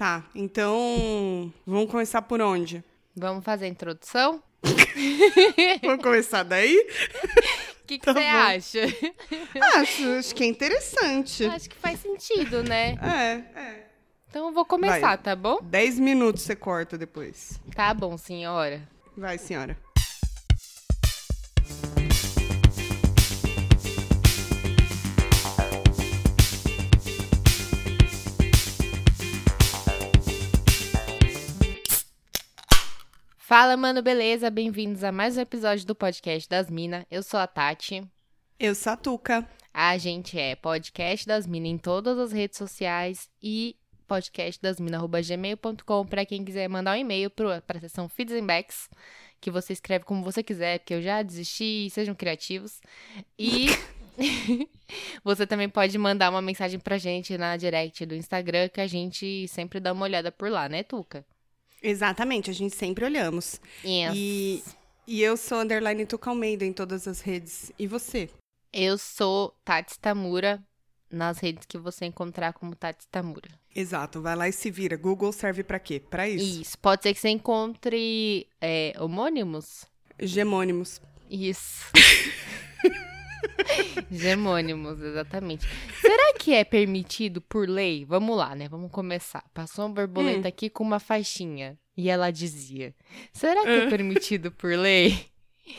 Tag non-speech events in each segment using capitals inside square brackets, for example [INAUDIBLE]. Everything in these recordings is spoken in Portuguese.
Tá, então vamos começar por onde? Vamos fazer a introdução? [LAUGHS] vamos começar daí? O [LAUGHS] que você tá acha? Acho, acho que é interessante. Acho que faz sentido, né? É, é. Então eu vou começar, Vai. tá bom? Dez minutos você corta depois. Tá bom, senhora. Vai, senhora. Fala, mano, beleza? Bem-vindos a mais um episódio do podcast das Minas. Eu sou a Tati. Eu sou a Tuca. A gente é podcast das Minas em todas as redes sociais e podcastdasmina.gmail.com para quem quiser mandar um e-mail para a seção Feeds and Backs, que você escreve como você quiser, porque eu já desisti, sejam criativos. E [LAUGHS] você também pode mandar uma mensagem pra gente na direct do Instagram, que a gente sempre dá uma olhada por lá, né, Tuca? Exatamente, a gente sempre olhamos. Yes. E, e eu sou underline Tuca Almeida em todas as redes. E você? Eu sou Tati Tamura nas redes que você encontrar como Tati Tamura. Exato, vai lá e se vira. Google serve pra quê? Pra isso. Isso. Pode ser que você encontre é, homônimos? Gemônimos. Isso. [LAUGHS] [LAUGHS] Gemônimos, exatamente. Será que é permitido por lei? Vamos lá, né? Vamos começar. Passou uma borboleta Hum. aqui com uma faixinha. E ela dizia: Será que é Ah. permitido por lei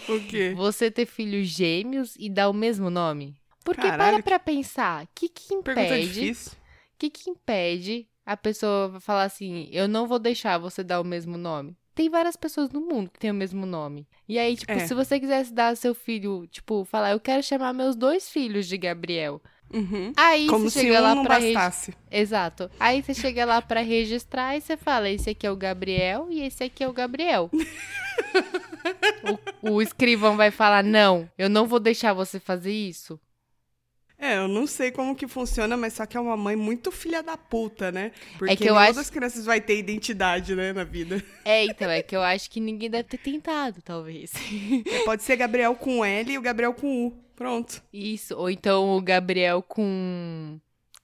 O quê? você ter filhos gêmeos e dar o mesmo nome? Porque Caralho, para pra pensar, o que que impede? O que que impede a pessoa falar assim, eu não vou deixar você dar o mesmo nome? Tem várias pessoas no mundo que têm o mesmo nome. E aí, tipo, É. se você quisesse dar seu filho, tipo, falar, eu quero chamar meus dois filhos de Gabriel. Uhum. Aí Como você se chega um lá não pra regi- bastasse. Exato. Aí você chega lá pra registrar e você fala, esse aqui é o Gabriel e esse aqui é o Gabriel. [LAUGHS] o, o escrivão vai falar, não, eu não vou deixar você fazer isso. É, eu não sei como que funciona, mas só que é uma mãe muito filha da puta, né? Porque É que eu acho- das crianças vai ter identidade, né, na vida. É, então, é que eu acho que ninguém deve ter tentado, talvez. Pode ser Gabriel com L e o Gabriel com U. Pronto. Isso, ou então o Gabriel com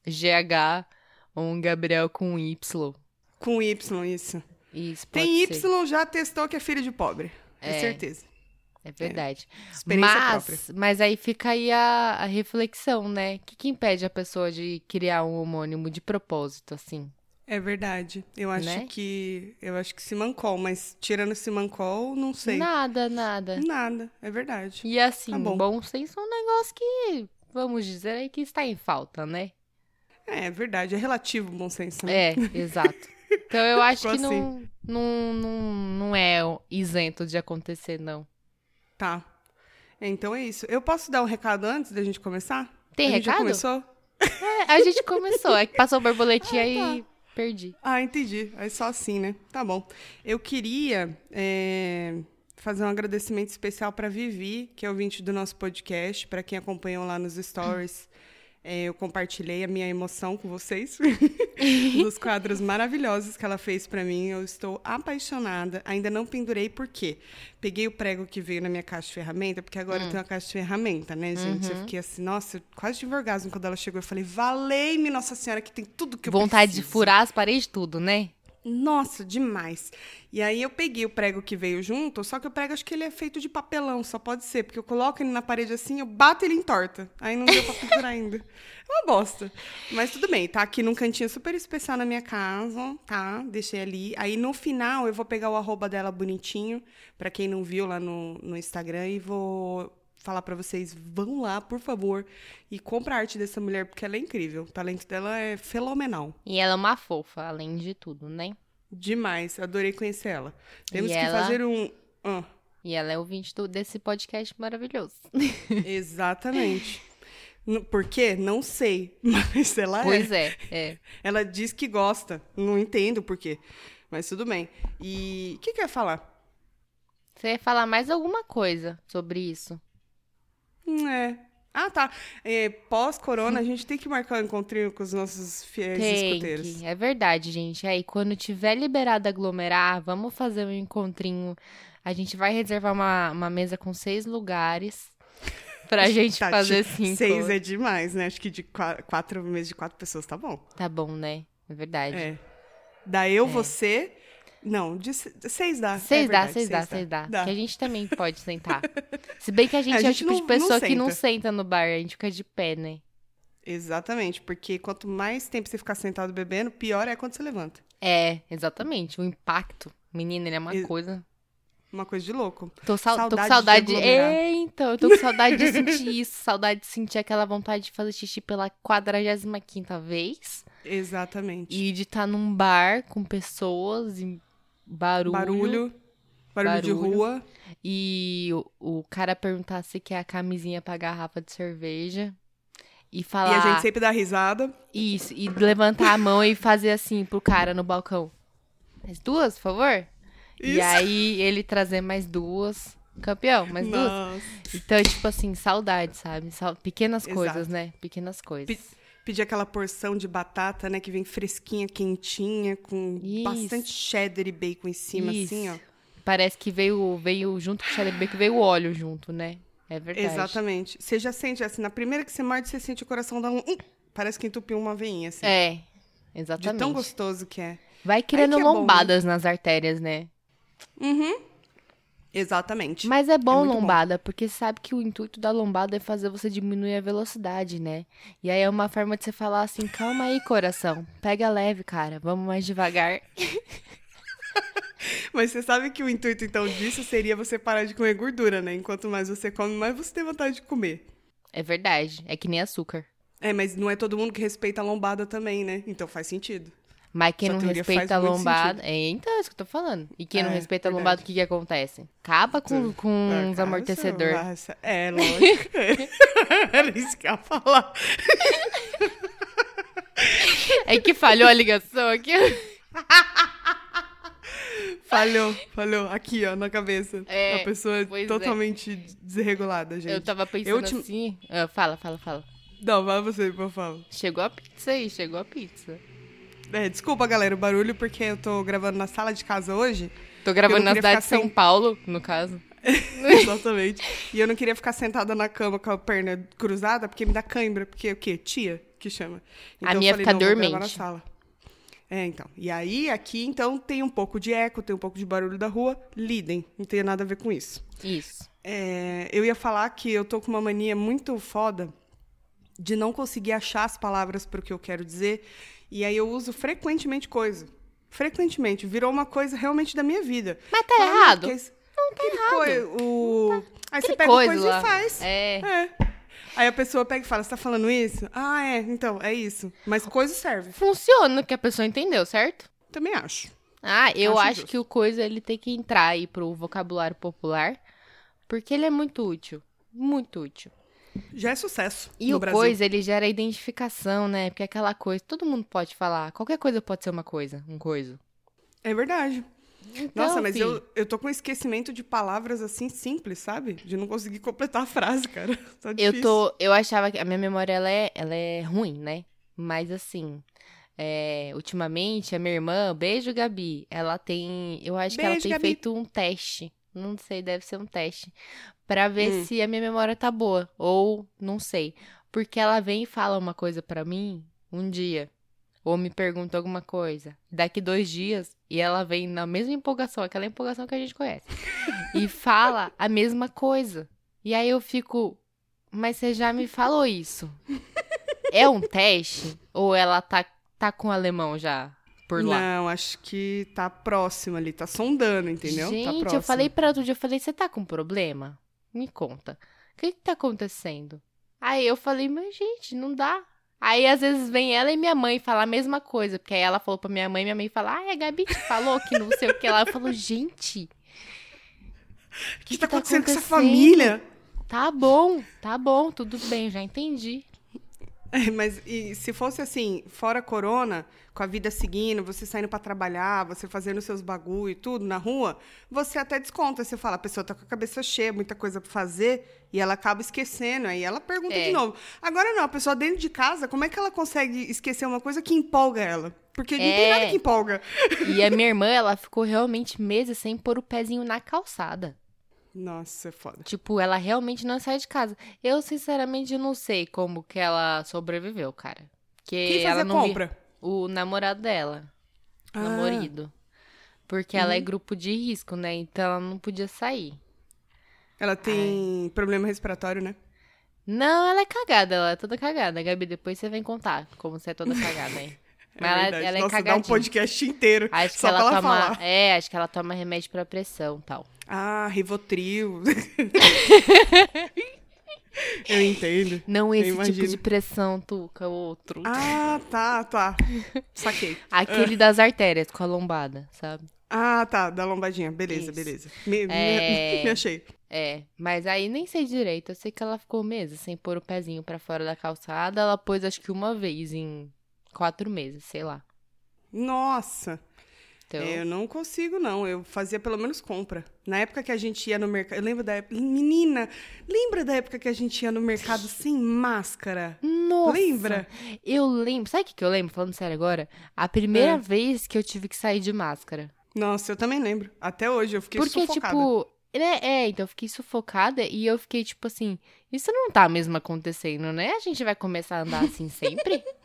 GH, ou um Gabriel com Y. Com Y, isso. Isso, pode Tem ser. Y, já testou que é filho de pobre. É, É. certeza. É verdade. Experiência mas, própria. mas aí fica aí a, a reflexão, né? O que, que impede a pessoa de criar um homônimo de propósito, assim? É verdade. Eu acho Né? que. Eu acho que Simancol, mas tirando Simancol, não sei. Nada, nada. Nada, é verdade. E assim, Tá bom. bom senso é um negócio que, vamos dizer aí, que está em falta, né? É, é verdade, é relativo o bom senso, né? É, exato. Então eu [LAUGHS] acho Ficou que não, não, não, não é isento de acontecer, não. Tá. Então é isso. Eu posso dar um recado antes da gente começar? Tem a já recado? começou? É, a gente começou, é que passou borboletinha [LAUGHS] Ah, e perdi. Ah, entendi. É só assim, né? Tá bom. Eu queria é, fazer um agradecimento especial para Vivi, que é ouvinte do nosso podcast. Para quem acompanhou lá nos stories, é, eu compartilhei a minha emoção com vocês [LAUGHS] dos quadros maravilhosos que ela fez para mim. Eu estou apaixonada. Ainda não pendurei porque peguei o prego que veio na minha caixa de ferramenta, porque agora eu tenho uma caixa de ferramenta, né, gente? Eu fiquei assim, nossa, eu quase tive orgasmo quando ela chegou. Eu falei, valei-me, Nossa Senhora, que tem tudo que eu Vontade de preciso. furar as paredes tudo, né? Nossa, demais. E aí eu peguei o prego que veio junto, só que o prego acho que ele é feito de papelão, só pode ser, porque eu coloco ele na parede assim, eu bato ele em torta. Aí não deu pra pinturar [LAUGHS] ainda. É uma bosta. Mas tudo bem, tá aqui num cantinho super especial na minha casa, tá? Deixei ali. Aí no final eu vou pegar o arroba dela bonitinho, pra quem não viu lá no, no Instagram, e vou falar pra vocês, vão lá, por favor, e compra a arte dessa mulher, porque ela é incrível. O talento dela é fenomenal. E ela é uma fofa, além de tudo, né? Demais, adorei conhecer ela. Temos E que ela- fazer um. Ah, E ela é ouvinte do, desse podcast maravilhoso. [LAUGHS] exatamente. Por quê? Não sei. [LAUGHS] Mas ela Pois é. é, é. Ela diz que gosta. Não entendo por quê. Mas tudo bem. E o que, que eu ia falar? Você ia falar mais alguma coisa sobre isso? Hum, É. Ah, tá. É, Pós-corona, a gente tem que marcar um encontrinho com os nossos fiéis Tem escuteiros. que. É verdade, gente. Aí, quando tiver liberado aglomerar, vamos fazer um encontrinho. A gente vai reservar uma, uma mesa com seis lugares [LAUGHS] pra gente Tati, fazer cinco. Seis é demais, né? Acho que de qua- quatro meses de quatro pessoas tá bom. Tá bom, né? É verdade. É. Dá eu, você. Não, de se- seis dá. é Seis dá, verdade, seis dá, seis dá. Dá. Que a gente também [LAUGHS] pode sentar. Se bem que a gente é, a o gente tipo de não- pessoa não que não senta. no bar, a gente fica de pé, né? Exatamente, porque quanto mais tempo você ficar sentado bebendo, pior é quando você levanta. É, exatamente. O impacto. Menina, ele é uma coisa. Uma coisa de louco. Tô, sal- tô com Saudade de saudade. de. É, então, eu tô com saudade de sentir [LAUGHS] isso. Saudade de sentir aquela vontade de fazer xixi pela 45 vez. Exatamente. E de estar num bar com pessoas e barulho. Barulho. Barulho, de rua. E o, o cara perguntar se quer a camisinha pra garrafa de cerveja. E E falar. a gente sempre dá risada. Isso, e levantar a mão e fazer assim pro cara no balcão. Mais duas, por favor? E Isso. aí ele trazer mais duas. Campeão, mais duas. Nossa. Então, tipo assim, saudade, sabe? Pequenas Exato. coisas, né? Pequenas coisas. Pe- Pedir aquela porção de batata, né? Que vem fresquinha, quentinha, com Isso. bastante cheddar e bacon em cima, Isso. assim, ó. Parece que veio, veio junto com o cheddar bacon, veio o óleo junto, né? É verdade. Exatamente. Você já sente, assim, na primeira que você morde, você sente o coração dar um... hum, parece que entupiu uma veinha, assim. É, de exatamente. tão gostoso que é. Vai criando é bom, né? lombadas nas artérias, né? Uhum. Exatamente. Mas é bom muito bom. lombada, porque sabe que o intuito da lombada é fazer você diminuir a velocidade, né? E aí é uma forma de você falar assim, calma aí, coração. Pega leve, cara. Vamos mais devagar. [LAUGHS] Mas você sabe que o intuito, então, disso seria você parar de comer gordura, né? Enquanto mais você come, mais você tem vontade de comer. É verdade. É que nem açúcar. É, mas não é todo mundo que respeita a lombada também, né? Então faz sentido. Mas quem Sua não respeita a lombada. É, então, é isso que eu tô falando. E quem não É, respeita a lombada, o que que acontece? Acaba com, com Ah, uns cara, amortecedor. você- É, [LAUGHS] lógico. [LAUGHS] Era isso que eu ia falar. É que falhou a ligação aqui. [LAUGHS] Falhou, falhou. Aqui, ó, na cabeça. É, a pessoa é. totalmente desregulada, gente. Eu tava pensando Eu te- assim. Ah, fala, fala, fala. Não, vai você, por favor. Chegou a pizza aí, chegou a pizza. É, desculpa, galera, o barulho, porque eu tô gravando na sala de casa hoje. Tô gravando na cidade de São sem- Paulo, no caso. [LAUGHS] Exatamente. E eu não queria ficar sentada na cama com a perna cruzada, porque me dá cãibra. Porque o quê? Tia, que chama. A eu minha falei, fica dormente. na sala. É, então. E aí, aqui, então, tem um pouco de eco, tem um pouco de barulho da rua. Lidem, não tem nada a ver com isso. Isso. É, eu ia falar que eu tô com uma mania muito foda de não conseguir achar as palavras para o que eu quero dizer. E aí eu uso frequentemente coisa. Frequentemente. Virou uma coisa realmente da minha vida. Mas tá "Ah, errado. porque esse- aquele coi- o... Aí você Aquele pega coisa coisa e faz. É. É. Aí a pessoa pega e fala, você tá falando isso? Ah, é, então, é isso. Mas coisa serve. Funciona que a pessoa entendeu, certo? Também acho. Ah, eu Acho acho, justo. que o coisa ele tem que entrar aí pro vocabulário popular, porque ele é muito útil. Muito útil. Já é sucesso E o Brasil. coisa, ele gera identificação, né? Porque é aquela coisa, todo mundo pode falar. Qualquer coisa pode ser uma coisa, um coisa. É verdade. Então, Nossa, mas eu, eu tô com esquecimento de palavras assim simples, sabe? De não conseguir completar a frase, cara. [LAUGHS] Tá Eu tô. Eu achava que a minha memória ela é, ela é ruim, né? Mas assim. é, ultimamente, a minha irmã, beijo, Gabi, ela tem. Eu acho que ela Beijo, tem Gabi. feito um teste. Não sei, deve ser um teste. Pra ver Hum. se a minha memória tá boa. Ou não sei. Porque ela vem e fala uma coisa pra mim um dia. Ou me pergunta alguma coisa. Daqui dois dias. E ela vem na mesma empolgação, aquela empolgação que a gente conhece. e [LAUGHS] fala a mesma coisa. E aí eu fico. Mas você já me falou isso. É um teste? Ou ela tá, tá com o alemão já por lá? Não, acho que tá próximo ali, tá sondando, entendeu? tá Gente, próximo. eu falei pra outro dia, eu falei, você tá com problema? Me conta. O que que tá acontecendo? Aí eu falei, mas gente, não dá. Aí às vezes vem ela e minha mãe falar a mesma coisa, porque aí ela falou pra minha mãe, minha mãe fala, ai, a Gabi te falou que não sei o que lá. Eu falo, gente, O que, tá acontecendo com essa acontecendo? família? tá bom, tá bom, tudo bem, já entendi. É, mas e se fosse assim, fora corona, com a vida seguindo, você saindo pra trabalhar, você fazendo seus bagulho e tudo na rua, você até desconta. Você fala, a pessoa tá com a cabeça cheia, muita coisa pra fazer, e ela acaba esquecendo. Aí ela pergunta É. de novo. Agora não, a pessoa dentro de casa, como é que ela consegue esquecer uma coisa que empolga ela? Porque não tem É. nada que empolga. E a minha irmã, ela ficou realmente meses sem pôr o pezinho na calçada. Nossa, é foda. Tipo, ela realmente não sai de casa. Eu, sinceramente, não sei como que ela sobreviveu, cara. Porque Quem ela não compra? O namorado dela. Ah. namorado. Porque ela é Uhum. grupo de risco, né? Então ela não podia sair. Ela tem problema respiratório, né? Não, ela é cagada, ela é toda cagada. Gabi, depois você vem contar como você é toda cagada aí. [LAUGHS] Mas ela, verdade. ela é Nossa, dá um cagadinha. podcast inteiro Acho que só ela pra ela toma. falar. É, acho que ela toma remédio pra pressão e tal. Ah, Rivotril. [LAUGHS] Eu entendo. Não esse tipo de pressão, Tuca, outro. Ah, tá, tá. Saquei. [LAUGHS] Aquele das artérias com a lombada, sabe? Ah, tá, da lombadinha. Beleza, Isso. beleza. Me, É. [LAUGHS] me achei. É, mas aí nem sei direito. Eu sei que ela ficou meses sem pôr o pezinho pra fora da calçada. Ela pôs acho que uma vez em quatro meses, sei lá. Nossa. Então, É, eu não consigo, não. Eu fazia pelo menos compra. Na época que a gente ia no mercado. Eu lembro da época. Menina, lembra da época que a gente ia no mercado sem máscara? Nossa! Lembra? Eu lembro. Sabe o que, que eu lembro? Falando sério agora? A primeira É. vez que eu tive que sair de máscara. Nossa, eu também lembro. Até hoje eu fiquei Porque, sufocada. tipo. né, É, então eu fiquei sufocada e eu fiquei, tipo assim, isso não tá mesmo acontecendo, né? A gente vai começar a andar assim sempre? [LAUGHS]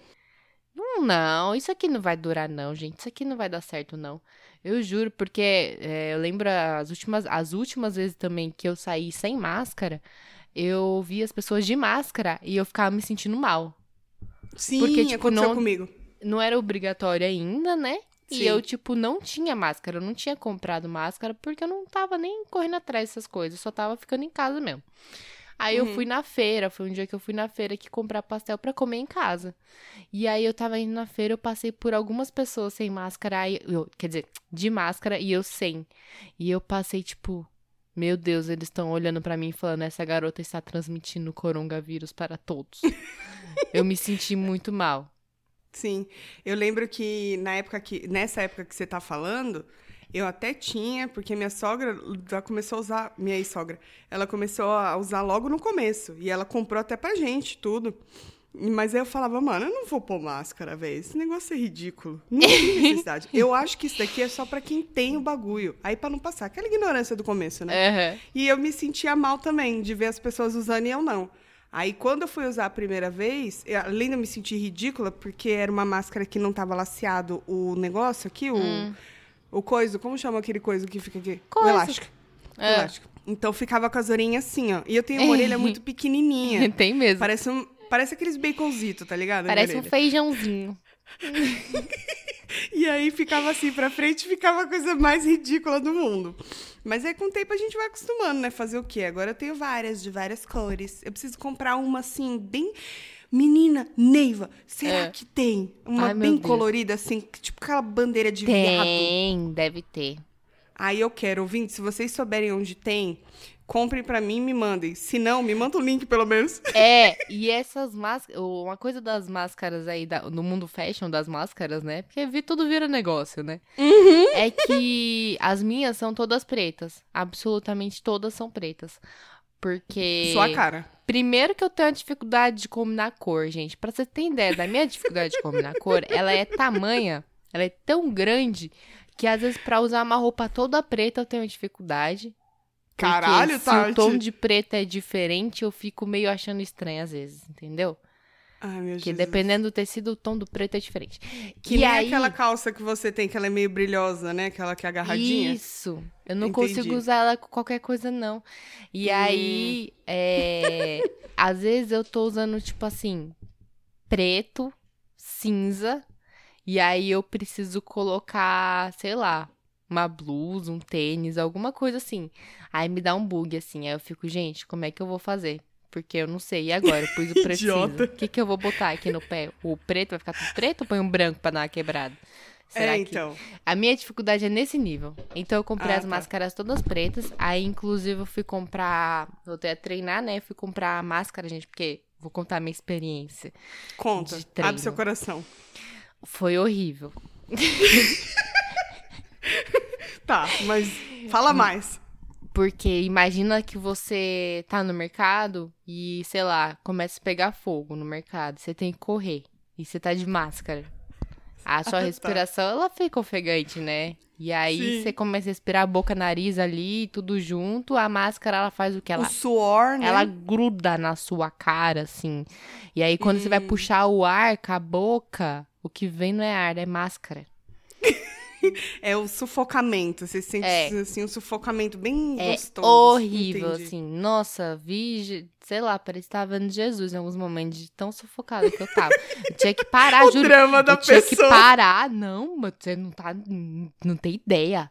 não, isso aqui não vai durar, não, gente. Isso aqui não vai dar certo, não. Eu juro, porque é, eu lembro as últimas, as últimas vezes também que eu saí sem máscara, eu vi as pessoas de máscara e eu ficava me sentindo mal. Sim, porque, tipo, aconteceu não- comigo. não era obrigatório ainda, né? E Sim. eu, tipo, não tinha máscara. Eu não tinha comprado máscara porque eu não tava nem correndo atrás dessas coisas. Eu só tava ficando em casa mesmo. Aí eu Uhum. fui na feira. Foi um dia que eu fui na feira aqui comprar pastel pra comer em casa. E aí eu tava indo na feira, eu passei por algumas pessoas sem máscara. Aí eu, quer dizer, de máscara e eu sem. E eu passei, tipo. Meu Deus, eles estão olhando pra mim e falando: essa garota está transmitindo o coronavírus para todos. [LAUGHS] eu me senti muito mal. Sim. Eu lembro que na época que. Nessa época que você tá falando, eu até tinha, porque minha sogra já começou a usar. Minha ex-sogra. Ela começou a usar logo no começo. E ela comprou até pra gente, tudo. Mas aí eu falava, mano, eu não vou pôr máscara, velho. Esse negócio é ridículo. Não tem [LAUGHS] necessidade. eu acho que isso daqui é só pra quem tem o bagulho. Aí pra não passar. Aquela ignorância do começo, né? Aham. E eu me sentia mal também de ver as pessoas usando e eu não. Aí, quando eu fui usar a primeira vez, eu- além de eu me sentir ridícula, porque era uma máscara que não tava laceado o negócio aqui, o, o coiso, como chama aquele coiso que fica aqui? Coiso. O elástico. O É. elástico. Então, ficava com as orelhinhas assim, ó. E eu tenho uma [LAUGHS] orelha muito pequenininha. [LAUGHS] Tem mesmo. Parece, um, parece aqueles baconzitos, tá ligado? Parece um feijãozinho. [LAUGHS] E aí ficava assim pra frente, ficava a coisa mais ridícula do mundo. Mas aí com o tempo a gente vai acostumando, né? Fazer o quê? Agora eu tenho várias, de várias cores. Eu preciso comprar uma assim, bem. Menina, Neiva, será É. que tem? Uma Ai, bem colorida, assim, tipo aquela bandeira de viado. Tem, deve ter. Aí eu quero, ouvinte, se vocês souberem onde tem, comprem pra mim e me mandem. Se não, me manda o link, pelo menos. [LAUGHS] É, e essas máscaras. Uma coisa das máscaras aí, da- no mundo fashion das máscaras, né? Porque vi, tudo vira negócio, né? Uhum. É que as minhas são todas pretas. Absolutamente todas são pretas. Porque. Sua cara. Primeiro que eu tenho a dificuldade de combinar cor, gente. Pra você ter ideia da minha dificuldade de combinar cor, [LAUGHS] ela é tamanha, ela é tão grande que às vezes pra usar uma roupa toda preta eu tenho dificuldade. Caralho, se Tati. o tom de preto é diferente, eu fico meio achando estranho às vezes, entendeu? Ai, meu Porque Jesus. dependendo do tecido, o tom do preto é diferente. Que e nem aí, aquela calça que você tem, que ela é meio brilhosa, né? Aquela que é agarradinha. Isso. Eu não Entendi. consigo usar ela com qualquer coisa, não. E Hum. aí, é, [LAUGHS] às vezes eu tô usando, tipo assim, preto, cinza, e aí eu preciso colocar, sei lá, uma blusa, um tênis, alguma coisa assim. Aí me dá um bug, assim. Aí eu fico, gente, como é que eu vou fazer? Porque eu não sei. E agora? Eu pus o [LAUGHS] preto Idiota. cinza. O que, que eu vou botar aqui no pé? O preto vai ficar tudo preto ou põe um branco pra dar uma quebrada? Será é, que... então. A minha dificuldade é nesse nível. Então eu comprei Ah, as tá. máscaras todas pretas. Aí, inclusive, eu fui comprar. Voltei a treinar, né? Fui comprar a máscara, gente, porque vou contar a minha experiência. Conta. Abre seu coração. Foi horrível. [LAUGHS] Tá, mas fala mais. Porque imagina que você tá no mercado e, sei lá, começa a pegar fogo no mercado. Você tem que correr. E você tá de máscara. A [LAUGHS] sua Ah, tá. respiração, ela fica ofegante, né? E aí Sim. você começa a respirar boca, nariz ali, tudo junto. A máscara, ela faz o que? Ela O suor, né? Ela gruda na sua cara, assim. E aí, quando você vai puxar o ar com a boca, o que vem não é ar, é máscara. [LAUGHS] [LAUGHS] É o sufocamento. Você sente É. assim, um sufocamento bem É gostoso. horrível, Entendi. assim. Nossa, vi, sei lá, parecia que tava vendo Jesus em alguns momentos, de tão sufocada que eu tava. Eu tinha que parar, [LAUGHS] O juro. drama da eu tinha que pessoa. parar. Não, mas você não tá. Não tem ideia.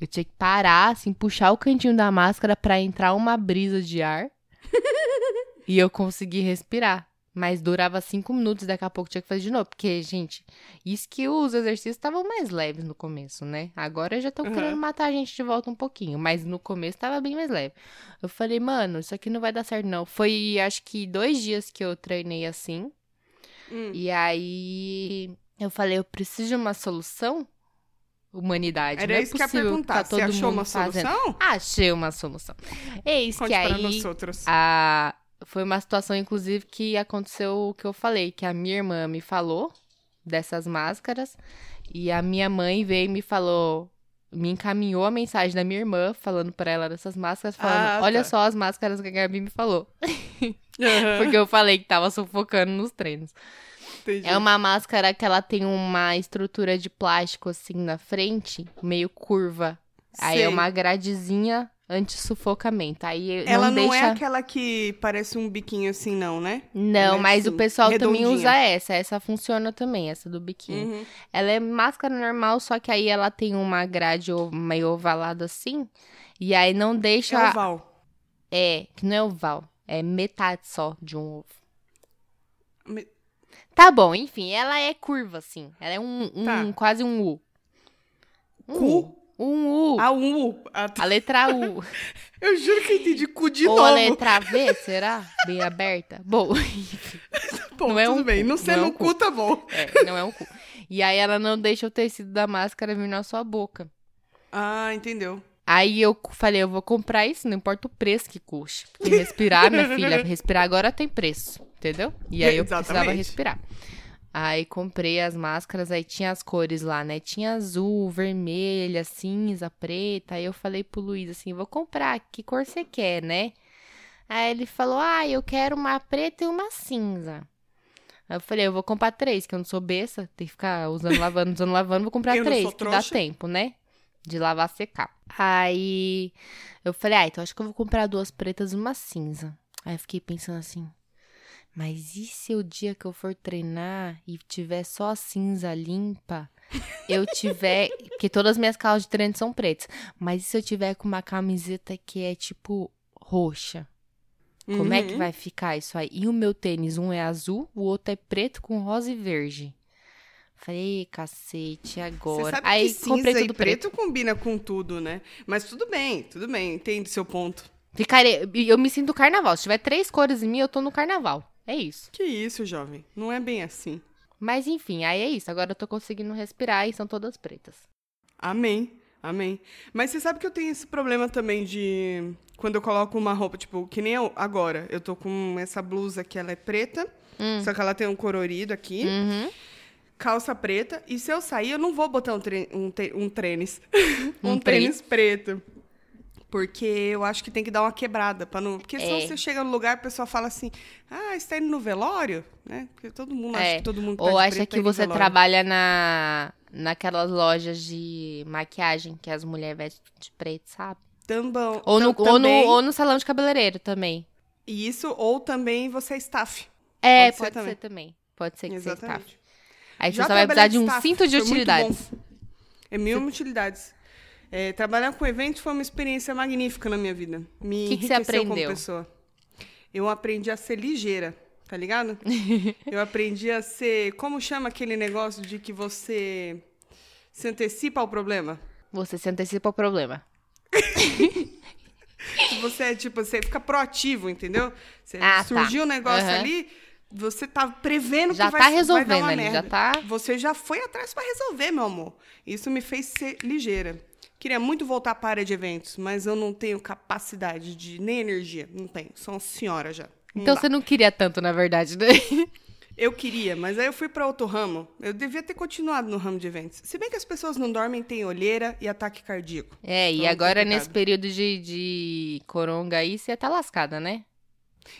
Eu tinha que parar, assim, puxar o cantinho da máscara pra entrar uma brisa de ar. [LAUGHS] e eu consegui respirar. Mas durava cinco minutos, daqui a pouco tinha que fazer de novo. Porque, gente, isso que os exercícios estavam mais leves no começo, né? Agora já estão Uhum. querendo matar a gente de volta um pouquinho. Mas no começo tava bem mais leve. Eu falei, mano, isso aqui não vai dar certo, não. Foi, acho que, dois dias que eu treinei assim. Hum. E aí eu falei, eu preciso de uma solução? Humanidade. Era não é isso que eu ia possível perguntar. tá Você todo achou mundo uma fazendo. solução? Achei uma solução. Eis Conte que para aí nós outros. a... foi uma situação, inclusive, que aconteceu o que eu falei, que a minha irmã me falou dessas máscaras e a minha mãe veio e me falou, me encaminhou a mensagem da minha irmã falando pra ela dessas máscaras, falando, Ah, olha tá. só as máscaras que a Gabi me falou. Aham, [LAUGHS] Porque eu falei que tava sufocando nos treinos. entendi. É uma máscara que ela tem uma estrutura de plástico assim na frente, meio curva. Aí é uma gradezinha anti-sufocamento. Aí Ela não não, deixa. é aquela que parece um biquinho assim, não, né? Não, Ela é mas o assim, pessoal também usa essa. Essa funciona também, essa do biquíni. Uhum. Ela é máscara normal, só que aí ela tem uma grade o- meio ovalada assim. E aí não deixa. É oval. É, que não é oval. É metade só de um ovo. Me- Tá bom, enfim, ela é curva, assim. Ela é um, um Tá. quase um U. Um? U. Um U. Ah, um U. Ah, tá. A letra U. [LAUGHS] Eu juro que eu entendi cu de Ou a novo. letra V, será? Bem aberta? Bom, [LAUGHS] Bom, não é tudo um bem. cu, Não não sendo é um um cu, tá bom. é, não é um cu. E aí ela não deixa o tecido da máscara vir na sua boca. Ah, entendeu. Aí eu falei, eu vou comprar isso, não importa o preço que custe. Porque respirar, minha filha, [LAUGHS] respirar agora tem preço, entendeu? E aí eu precisava Exatamente. respirar. Aí comprei as máscaras, aí tinha as cores lá, né? Tinha azul, vermelha, cinza, preta. Aí eu falei pro Luiz assim, vou comprar, que cor você quer, né? Aí ele falou, ah, eu quero uma preta e uma cinza. Aí eu falei, eu vou comprar três, que eu não sou besta, tem que ficar usando, lavando, usando, lavando, vou comprar [LAUGHS] três, que dá tempo, né? De lavar, secar. Aí eu falei, ah, então acho que eu vou comprar duas pretas e uma cinza. Aí eu fiquei pensando assim, mas e se o dia que eu for treinar e tiver só a cinza limpa, eu tiver. [LAUGHS] Porque todas as minhas calças de treino são pretas. Mas e se eu tiver com uma camiseta que é tipo roxa? Como é que Uhum. vai ficar isso aí? E o meu tênis, um é azul, o outro é preto com rosa e verde. Falei, "Ê, cacete, Você agora. sabe aí que cinza e tudo preto. preto combina com tudo, né? Mas tudo bem, tudo bem. Entendo seu ponto. Ficarei, eu me sinto carnaval. Se tiver três cores em mim, eu tô no carnaval. É isso. Que isso, jovem. Não é bem assim. Mas enfim, aí é isso. Agora eu tô conseguindo respirar e são todas pretas. Amém. Amém. Mas você sabe que eu tenho esse problema também de quando eu coloco uma roupa, tipo, que nem eu agora. Eu tô com essa blusa que ela é preta, só que ela tem um colorido aqui, Uhum. calça preta. E se eu sair, eu não vou botar um, tre um, um tênis. [LAUGHS] um, Um tênis preto. Porque eu acho que tem que dar uma quebrada. Pra não... Porque senão É. você chega no lugar e a pessoa fala assim: Ah, você tá indo no velório? Né? Porque todo mundo acha É. que todo mundo tá Ou acha que você trabalha na naquelas lojas de maquiagem que as mulheres vestem de preto, sabe? Também, Ou no, tam- ou, no, também- ou no salão de cabeleireiro também. Isso, ou também você é staff. É, Pode ser pode, também. ser também. Pode ser que seja staff. Exatamente. Aí você Já só vai precisar de um staff, cinto de utilidades. É mil utilidades. É, trabalhar com eventos foi uma experiência magnífica na minha vida. Me Que que você enriqueceu aprendeu? como pessoa. Eu aprendi a ser ligeira, tá ligado? [LAUGHS] eu aprendi a ser. Como chama aquele negócio de que você se antecipa ao problema? Você se antecipa ao problema. [LAUGHS] Você é tipo, você fica proativo, entendeu? Você Ah, tá. surgiu um negócio Aham. ali, você tá prevendo Já que vai, tá vai dar resolvendo uma ali, merda. já tá- Você já foi atrás pra resolver, meu amor. Isso me fez ser ligeira. Queria muito voltar para a área de eventos, mas eu não tenho capacidade de nem energia, não tenho. Sou uma senhora já. Não Então dá. você não queria tanto, na verdade, né? [LAUGHS] Eu queria, mas aí eu fui para outro ramo. Eu devia ter continuado no ramo de eventos. Se bem que as pessoas não dormem, tem olheira e ataque cardíaco. É, e Então, agora complicado. nesse período de, de coronga aí, você tá lascada, né?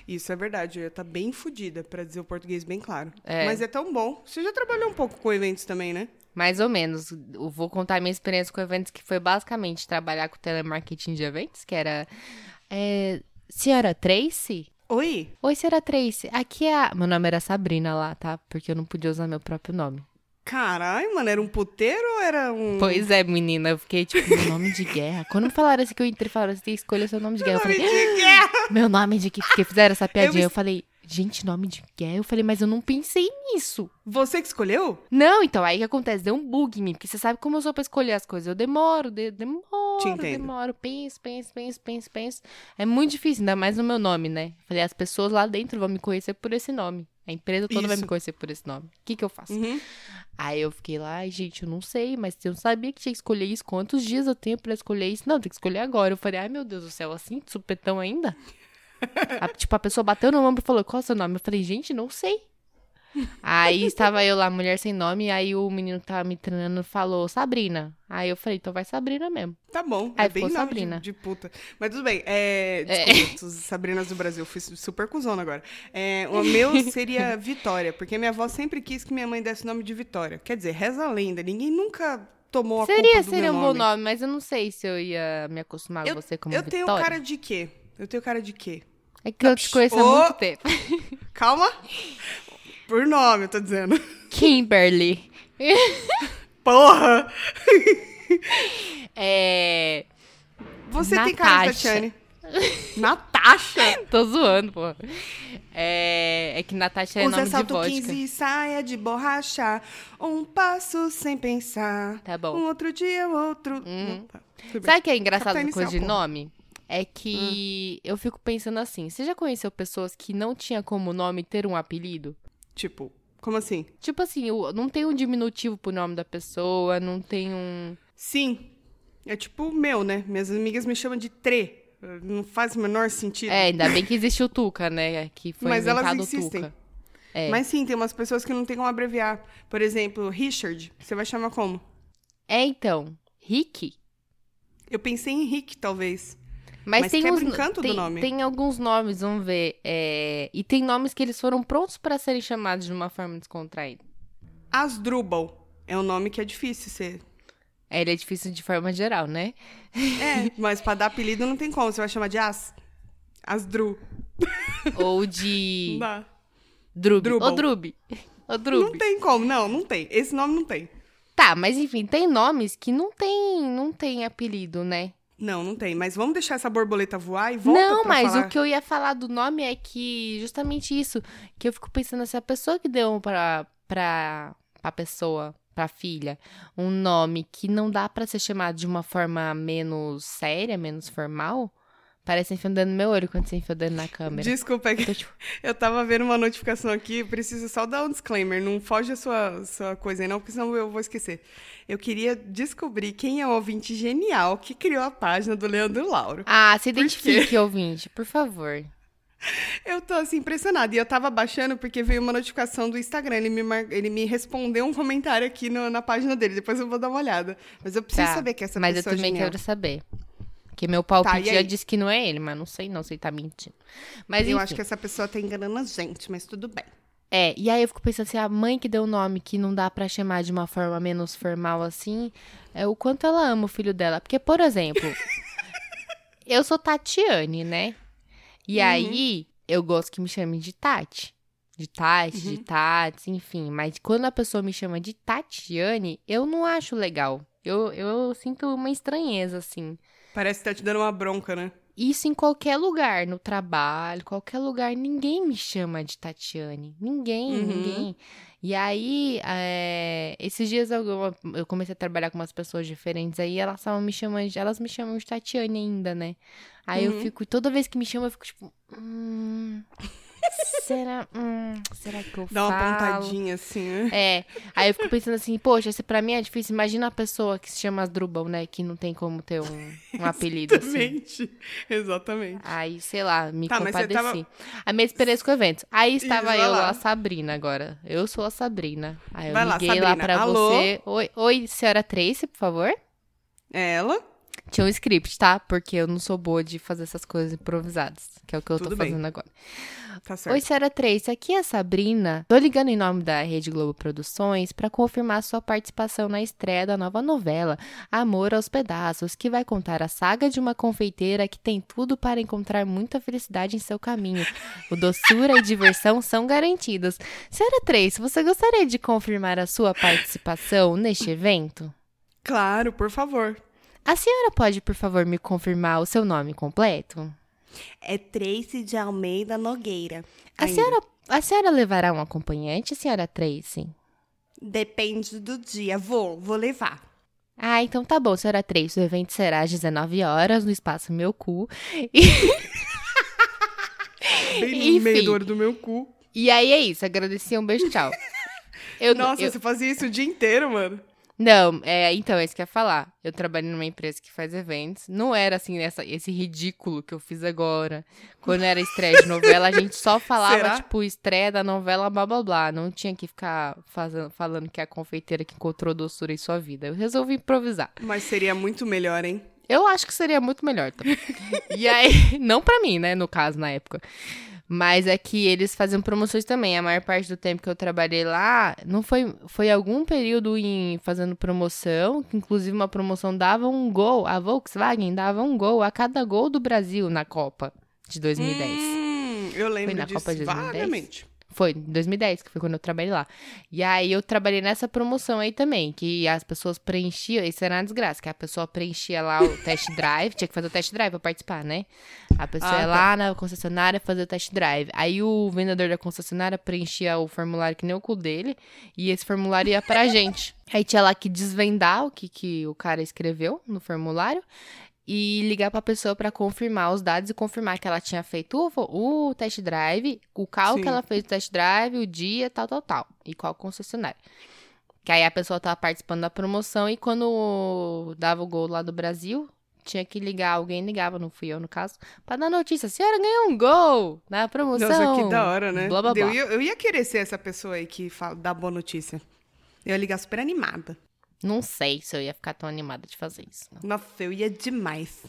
Isso é verdade, eu ia estar bem fodida, para dizer o português bem claro. É. Mas é tão bom. Você já trabalhou um pouco com eventos também, né? Mais ou menos. Eu vou contar a minha experiência com eventos, que foi basicamente trabalhar com telemarketing de eventos, que era. É, senhora Tracy? Oi? Oi, senhora Tracy. Aqui é a. Meu nome era Sabrina lá, tá? Porque eu não podia usar meu próprio nome. Caralho, mano, era um puteiro ou era um. Pois é, menina. Eu fiquei tipo, meu nome de guerra. Quando falaram assim que eu entrei, falaram assim: escolha seu nome de guerra. Eu Nome falei, de guerra! meu nome de que Porque fizeram essa piadinha. me- Eu falei, gente, nome de guerra. Eu falei, mas eu não pensei nisso. Você que escolheu? Não, então, aí que acontece? Deu um bug em mim, porque você sabe como eu sou pra escolher as coisas. Eu demoro, de- demoro, Te entendo. demoro, penso, penso, penso, penso, penso. É muito difícil, ainda mais no meu nome, né? Falei, as pessoas lá dentro vão me conhecer por esse nome. A empresa toda vai Isso. me conhecer por esse nome. O que que eu faço? Uhum. Aí eu fiquei lá, ai, gente, eu não sei, mas eu não sabia que tinha que escolher isso. Quantos dias eu tenho pra escolher isso? Não, tem que escolher agora. Eu falei, ai, meu Deus do céu, assim, de supetão ainda? A- tipo, a pessoa bateu no ombro e falou, qual é o seu nome? Eu falei, gente, não sei. Aí estava eu lá, mulher sem nome, aí o menino que tava me treinando falou, Sabrina. Aí eu falei, então vai Sabrina mesmo. Tá bom. Aí é bem nome Sabrina. De, de puta. Mas tudo bem. É, desculpa, os Sabrinas do Brasil. Fui super cuzona agora. É, o meu [LAUGHS] seria Vitória, porque minha avó sempre quis que minha mãe desse o nome de Vitória. Quer dizer, reza a lenda. Ninguém nunca tomou a Seria, culpa do seria meu um bom nome, mas eu não sei se eu ia me acostumar com você como Eu Vitória. tenho cara de quê? Eu tenho cara de quê? É que eu te conheço há muito tempo. [LAUGHS] Calma. Por nome, eu tô dizendo. Kimberly. Porra! É... Você tem cara de Natasha. Tatiane. Natasha! [LAUGHS] Tô zoando, pô. É, é que Natasha é Usa nome de salto vodka. 15 e saia de borracha. Um passo sem pensar. Tá bom. Um outro dia, outro. Tudo bem. Sabe o que é engraçado com coisa de nome? É que eu fico pensando assim, você já conheceu pessoas que não tinha como nome ter um apelido? Tipo, como assim? Tipo assim, não tem um diminutivo pro nome da pessoa, não tem um... Sim. É tipo o meu, né? Minhas amigas me chamam de Tre. Não faz o menor sentido. É, ainda bem que existe o Tuca, né? Que foi Mas elas insistem. Tuca. É. Mas sim, tem umas pessoas que não tem como abreviar. Por exemplo, Richard. Você vai chamar como? É, então, Rick... Eu pensei em Rick, talvez. Mas, Mas tem quebra uns, encanto do tem, nome. Tem alguns nomes, vamos ver. é, E tem nomes que eles foram prontos pra serem chamados de uma forma descontraída. Asdrubal. É um nome que é difícil ser. É, Ele é difícil de forma geral, né? É, mas pra dar apelido não tem como. Você vai chamar de As? Asdru. [LAUGHS] Ou de [LAUGHS] dá. Drub. Drubal. Ô, Drub. Ô, Drub. Não tem como, não, não tem. Esse nome não tem. Tá, mas enfim, tem nomes que não tem, não tem apelido, né? Não, não tem. Mas vamos deixar essa borboleta voar e volta não, mas falar. o que eu ia falar do nome é que justamente isso, que eu fico pensando se a pessoa que deu pra, pra, pra pessoa, pra filha, um nome que não dá pra ser chamado de uma forma menos séria, menos formal, parece enfiando no meu olho quando você enfia o dedo na câmera. Desculpa, é que Tô, tipo, [LAUGHS] eu tava vendo uma notificação aqui, preciso só dar um disclaimer, não foge a sua, sua coisa aí não, porque senão eu vou esquecer. Eu queria descobrir quem é o ouvinte genial que criou a página do Leandro Lauro. Ah, se identifique, ouvinte, por favor. [LAUGHS] Eu tô assim impressionada. E eu tava baixando porque veio uma notificação do Instagram. Ele me, mar- ele me respondeu um comentário aqui no- na página dele. Depois eu vou dar uma olhada. Mas eu preciso Tá, saber que essa Mas eu pessoa é também genial. quero saber. Porque meu palpite Tá, já disse que não é ele, mas não sei não se ele tá mentindo. Mas enfim. Eu acho que essa pessoa tá enganando a gente, mas tudo bem. É, e aí eu fico pensando assim, a mãe que deu o nome que não dá pra chamar de uma forma menos formal assim, é o quanto ela ama o filho dela. Porque, por exemplo, [LAUGHS] eu sou Tatiane, né? E Uhum. aí eu gosto que me chamem de Tati. De Tati, Uhum. de Tati, enfim. Mas quando a pessoa me chama de Tatiane, eu não acho legal. Eu, eu sinto uma estranheza, assim. Parece que tá te dando uma bronca, né? Isso em qualquer lugar, no trabalho, qualquer lugar, ninguém me chama de Tatiane. Ninguém, Uhum. ninguém. E aí, é, esses dias eu, eu comecei a trabalhar com umas pessoas diferentes aí, elas estavam me chamando, de, elas me chamam de Tatiane ainda, né? Aí eu Uhum. fico, toda vez que me chamam, eu fico tipo, hum, será, hum, será que eu Dá uma falo? pontadinha assim, né? É, aí eu fico pensando assim, poxa, se pra mim é difícil, imagina a pessoa que se chama Asdrubal, né, que não tem como ter um, um [LAUGHS] apelido assim. Exatamente. Exatamente. Aí, sei lá, me Tá, compadeci. tava- A minha experiência com eventos. Aí estava Isso, eu lá. lá, Sabrina, agora. Eu sou a Sabrina. Aí eu Vai lá, liguei lá Sabrina. pra Alô? você. Oi, oi, senhora Tracy, por favor. É ela? Tinha um script, tá? Porque eu não sou boa de fazer essas coisas improvisadas, que é o que eu Tudo tô bem. fazendo agora. Tá certo. Oi, Senhora Trace, aqui é a Sabrina. Tô ligando em nome da Rede Globo Produções para confirmar sua participação na estreia da nova novela Amor aos Pedaços, que vai contar a saga de uma confeiteira que tem tudo para encontrar muita felicidade em seu caminho. O doçura e diversão são garantidos. Senhora Trace, você gostaria de confirmar a sua participação neste evento? Claro, por favor. A senhora pode, por favor, me confirmar o seu nome completo? É Tracy de Almeida Nogueira. A senhora, a senhora levará um acompanhante, senhora Tracy? Depende do dia. Vou, vou levar. Ah, então tá bom, senhora Tracy. O evento será às 19 horas no espaço Meu Cu. E, [LAUGHS] Bem no meio do olho do meu cu. e aí é isso. Agradeci, um beijo, tchau. [LAUGHS] Eu, Nossa, eu- você fazia isso o dia inteiro, mano. Não, é, então, é isso que eu ia falar. Eu trabalho numa empresa que faz eventos. Não era assim, essa, esse ridículo que eu fiz agora. Quando era estreia de novela, a gente só [LAUGHS] falava, Será? tipo, estreia da novela, blá blá blá. Não tinha que ficar fazendo, falando que é a confeiteira que encontrou doçura em sua vida. Eu resolvi improvisar. Mas seria muito melhor, hein? Eu acho que seria muito melhor também. [LAUGHS] e aí, não pra mim, né, no caso, na época. Mas é que eles faziam promoções também. A maior parte do tempo que eu trabalhei lá, não foi, foi algum período em fazendo promoção, que inclusive uma promoção dava um gol, a Volkswagen dava um gol a cada gol do Brasil na Copa de 2010. Hum, eu lembro na disso Copa de 2010? vagamente. Foi, em 2010, que foi quando eu trabalhei lá. E aí eu trabalhei nessa promoção aí também, que as pessoas preenchiam, isso era uma desgraça, que a pessoa preenchia lá o test drive, tinha que fazer o test drive pra participar, né? A pessoa Ah, ia tá. lá na concessionária fazer o test drive. Aí o vendedor da concessionária preenchia o formulário que nem o cu dele, e esse formulário ia pra gente. [LAUGHS] Aí tinha lá que desvendar o que, que o cara escreveu no formulário e ligar pra pessoa pra confirmar os dados e confirmar que ela tinha feito o, o test drive, o carro Sim. que ela fez o test drive, o dia, tal, tal, tal. E qual concessionário. Que aí a pessoa tava participando da promoção e quando dava o gol lá do Brasil, tinha que ligar, alguém ligava, não fui eu no caso, pra dar notícia. A senhora ganhou um gol na promoção. Nossa, que da hora, né? Blá, blá, blá. Eu, ia, eu ia querer ser essa pessoa aí que fala, dá boa notícia. Eu ia ligar super animada. Não sei se eu ia ficar tão animada de fazer isso. não. Nossa, eu ia demais.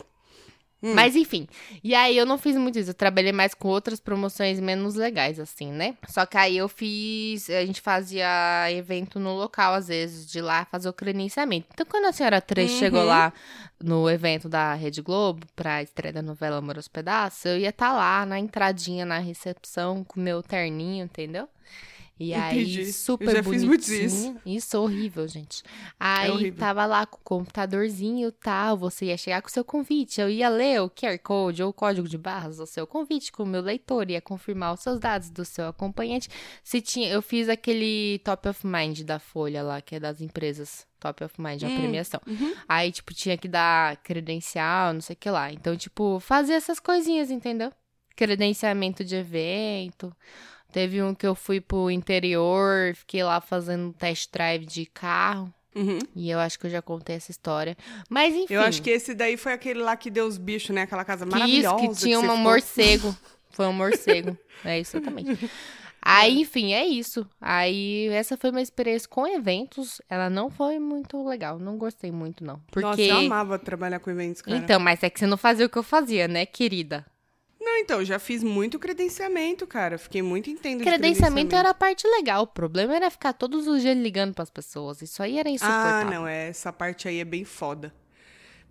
Hum. Mas enfim. E aí eu não fiz muito isso. Eu trabalhei mais com outras promoções menos legais, assim, né? Só que aí eu fiz. A gente fazia evento no local, às vezes, de lá fazer o credenciamento. Então, quando a senhora Três Uhum. chegou lá no evento da Rede Globo, pra estreia da novela Amor aos Pedaços, eu ia estar lá na entradinha, na recepção, com meu terninho, entendeu? E aí, Entendi. super Eu já fiz muito bonitinho. isso. Isso, horrível, gente. Aí horrível. tava lá com o computadorzinho e tal, você ia chegar com o seu convite, eu ia ler o QR Code ou o código de barras do seu convite com o meu leitor, ia confirmar os seus dados do seu acompanhante. Se tinha, eu fiz aquele Top of Mind da Folha lá, que é das empresas. Top of Mind, a Hum, premiação. uhum. Aí, tipo, tinha que dar credencial, não sei o que lá. Então, tipo, fazer essas coisinhas, entendeu? Credenciamento de evento. Teve um que eu fui pro interior, fiquei lá fazendo test drive de carro. Uhum. E eu acho que eu já contei essa história. Mas enfim. Eu acho que esse daí foi aquele lá que deu os bichos, né? Aquela casa que maravilhosa. isso, que tinha você um morcego. [LAUGHS] Foi um morcego. é isso exatamente. Aí, enfim, é isso. Aí, essa foi uma experiência com eventos. Ela não foi muito legal. Não gostei muito, não. Porque. Nossa, eu amava trabalhar com eventos, cara. Então, mas é que você não fazia o que eu fazia, né, querida? Não, então, já fiz muito credenciamento, cara. Fiquei muito entendo de Credenciamento era a parte legal. O problema era ficar todos os dias ligando pras pessoas. Isso aí era Ah, insuportável. não, é, essa parte aí é bem foda.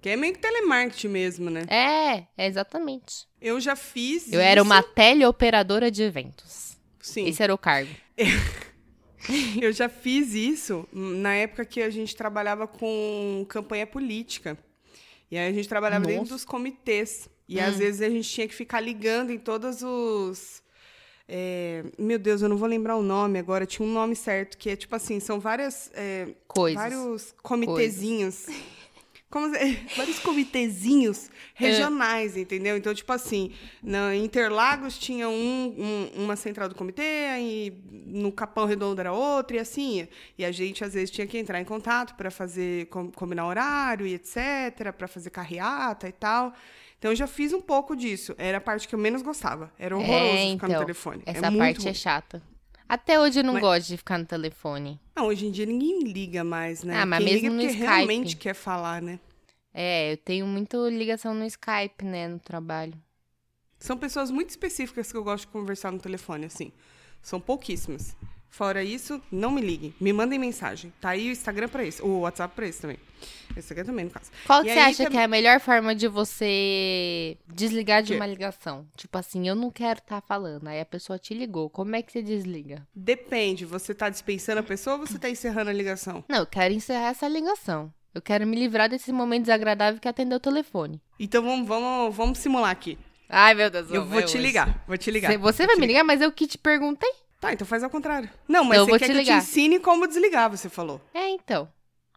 Que é meio que telemarketing mesmo, né? É, é exatamente. Eu já fiz Eu era isso. uma teleoperadora de eventos. Sim, Esse era o cargo. [LAUGHS] eu já fiz isso na época que a gente trabalhava com campanha política. E aí a gente trabalhava dentro Nossa. dos comitês. E Hum. às vezes a gente tinha que ficar ligando em todos os. é, Meu Deus, eu não vou lembrar o nome agora. Tinha um nome certo, que é tipo assim, são várias. é, Coisas. Vários comitezinhos. [LAUGHS] Como se- [LAUGHS] vários comitezinhos regionais, entendeu? Então, tipo assim, na Interlagos tinha um, um- uma central do comitê, aí no Capão Redondo era outra, e assim. E a gente, às vezes, tinha que entrar em contato para fazer, com- combinar horário e etc., para fazer carreata e tal. Então, eu já fiz um pouco disso. Era a parte que eu menos gostava. Era horroroso É, ficar no então, telefone. Essa é parte é chata. Até hoje eu não Mas- gosto de ficar no telefone. Não, hoje em dia ninguém liga mais, né? Ah, mas Quem mesmo liga no porque Skype. realmente quer falar, né? É, eu tenho muito ligação no Skype, né, no trabalho. São pessoas muito específicas que eu gosto de conversar no telefone, assim. São pouquíssimas. Fora isso, não me liguem. Me mandem mensagem. Tá aí o Instagram pra isso. O WhatsApp pra isso também. O Instagram também, no caso. Qual que você acha que é a melhor forma de você desligar de Quê? uma ligação? Tipo assim, eu não quero estar falando. Aí a pessoa te ligou. Como é que você desliga? Depende. Você tá dispensando a pessoa ou você tá encerrando a ligação? Não, eu quero encerrar essa ligação. Eu quero me livrar desse momento desagradável que atender o telefone. Então vamos, vamos, vamos simular aqui. Ai, meu Deus. Eu vou te ligar. Vou te ligar. Você, você vai te me ligar, mas eu que te perguntei. Tá, então faz ao contrário. Não, mas Eu você vou quer te que ligar. eu te ensine como desligar, você falou. É, então.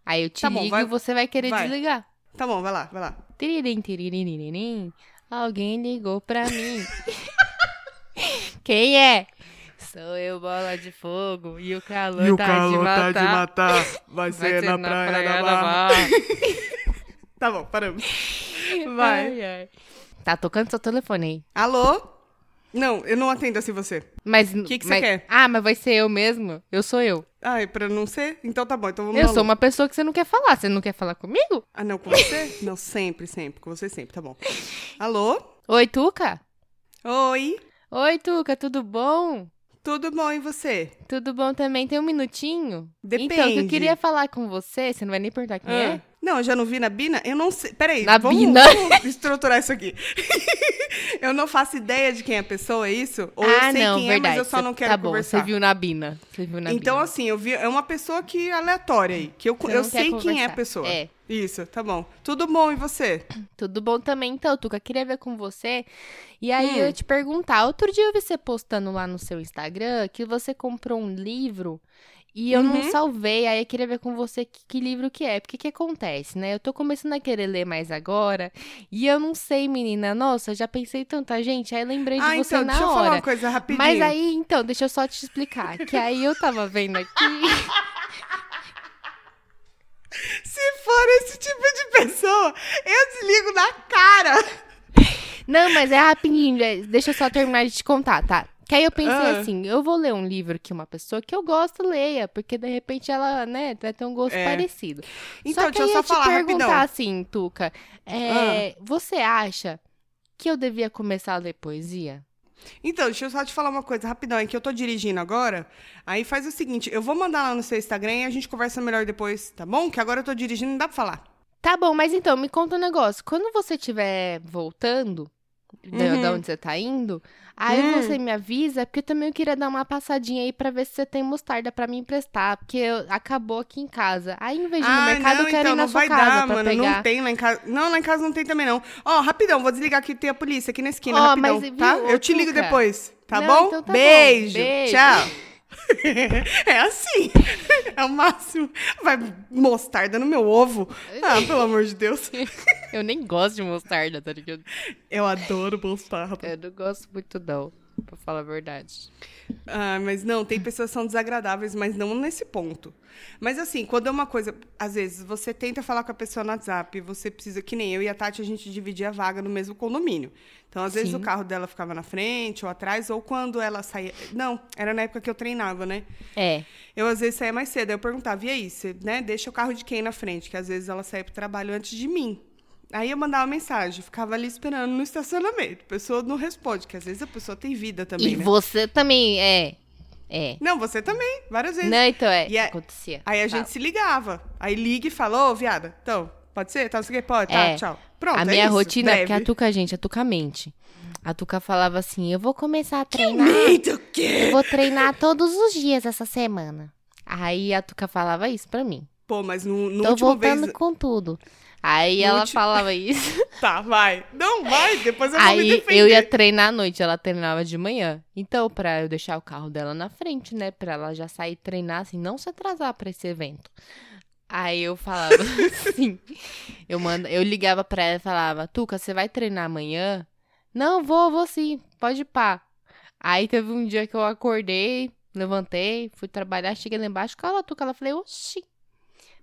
Aí eu te Tá bom, ligo vai- e você vai querer vai. desligar. Tá bom, vai lá, vai lá. Tiririm, tiririm, alguém ligou pra mim. [LAUGHS] Quem é? Sou eu, bola de fogo, e o calor, tá, de matar. matar. Vai, Vai ser na praia da Barra. [LAUGHS] Tá bom, paramos. Vai. Ai, ai. Tá tocando seu telefone aí. Alô? Não, eu não atendo assim você. Mas. Que que você mas- quer? Ah, mas vai ser eu mesmo? Eu sou eu. Ai, pra não ser? Então tá bom, então vamos Eu sou uma pessoa que você não quer falar. Você não quer falar comigo? Ah, não, com você? [LAUGHS] não, sempre, sempre. Com você sempre, tá bom. Alô? Oi, Tuca? Oi? Oi, Tuca, tudo bom? Tudo bom e você? Tudo bom também? Tem um minutinho? Depende. Então, o que eu queria falar com você, você não vai nem perguntar quem Ah, é? Não, eu já não vi na Bina? Eu não sei. Peraí, Na vamos, Bina? vamos estruturar isso aqui. [LAUGHS] eu não faço ideia de quem é a pessoa, é isso? Ou eu ah, sei não, quem verdade. é, mas eu só Você- não quero tá bom, conversar. Você viu na Bina. Você viu na Então, Bina. assim, eu vi. É uma pessoa que aleatória aí. Que eu, Você eu sei quem é a conversar. pessoa. É. Isso, tá bom. Tudo bom, e você? [CLEARS THROAT] Tudo bom também, então, Tuca. Queria ver com você. E aí Hum. eu ia te perguntar. Outro dia eu vi você postando lá no seu Instagram que você comprou um livro e eu não Uhum. salvei. Aí eu queria ver com você que, que livro que é. Porque que acontece, né? Eu tô começando a querer ler mais agora e eu não sei, menina. Nossa, já pensei tanta gente. Aí lembrei de ah, você então, na deixa eu falar hora. uma coisa rapidinho. Mas aí, então, deixa eu só te explicar. Que aí eu tava vendo aqui. [LAUGHS] Se for esse tipo de pessoa, eu desligo na cara. Não, mas é rapidinho. Deixa eu só terminar de te contar, tá? Que aí eu pensei Ah. assim, eu vou ler um livro que uma pessoa que eu gosto leia, porque de repente ela, né, vai ter um gosto É. parecido. Então, só que deixa eu só eu te falar perguntar rapidão. assim, Tuca, é, você acha que eu devia começar a ler poesia? Então, deixa eu só te falar uma coisa rapidão. É que eu tô dirigindo agora. Aí faz o seguinte: eu vou mandar lá no seu Instagram e a gente conversa melhor depois, tá bom? Que agora eu tô dirigindo, não dá pra falar. Tá bom, mas então, me conta um negócio. Quando você estiver voltando, Uhum. da onde você tá indo, aí Hum. você me avisa, porque eu também queria dar uma passadinha aí pra ver se você tem mostarda pra me emprestar, porque eu- acabou aqui em casa. Aí, em vez de ir no ah, mercado, não, eu quero então ir na não sua vai casa dar, mano. pegar. Não tem lá em casa. Não, lá em casa não tem também, não. Ó, rapidão, vou desligar aqui, tem a polícia aqui na esquina, Ó, rapidão, mas, tá? viu, Eu te ligo depois, tá Não, bom? então tá bom. Beijo. Beijo. Tchau. [LAUGHS] é assim. É o máximo. Vai mostarda no meu ovo. Ah, pelo amor de Deus. [LAUGHS] Eu nem gosto de mostarda, tá ligado? Eu adoro mostarda. Eu não gosto muito, não, pra falar a verdade. Ah, mas não, tem pessoas que são desagradáveis, mas não nesse ponto. Mas assim, quando é uma coisa, às vezes você tenta falar com a pessoa no WhatsApp, você precisa, que nem eu e a Tati, a gente dividia a vaga no mesmo condomínio. Então, às vezes Sim. o carro dela ficava na frente ou atrás, ou quando ela saía. Não, era na época que eu treinava, né? É. Eu às vezes saía mais cedo. Aí eu perguntava, e aí, você né, deixa o carro de quem na frente? Que às vezes ela saía pro trabalho antes de mim. Aí eu mandava mensagem, ficava ali esperando no estacionamento. A pessoa não responde, que às vezes a pessoa tem vida também, E né? você também, é. É. Não, você também, várias vezes. Não, então é. E é- Acontecia. Aí a Tá. gente se ligava. Aí liga e fala, ô, viada, então, pode ser? Tá, que, pode, tá, É. tchau. Pronto, a é minha isso, rotina, breve. porque a Tuca, gente, a Tuca mente. A Tuca falava assim: eu vou começar a treinar. Eita, o quê? Eu vou treinar todos os dias essa semana. Aí a Tuca falava isso pra mim. Pô, mas no, no Tô voltando vez... com tudo. Aí ela último- falava isso. [LAUGHS] Tá, vai. Não, vai, depois eu vou me Aí defender. eu ia treinar à noite, ela treinava de manhã. Então, pra eu deixar o carro dela na frente, né? Pra ela já sair treinar, assim, não se atrasar pra esse evento. Aí eu falava [LAUGHS] assim, eu, manda, eu ligava pra ela e falava, Tuca, você vai treinar amanhã? Não, vou, vou sim, pode ir pá. Aí teve um dia que eu acordei, levantei, fui trabalhar, cheguei lá embaixo, cala, Tuca. Ela falei, oxi.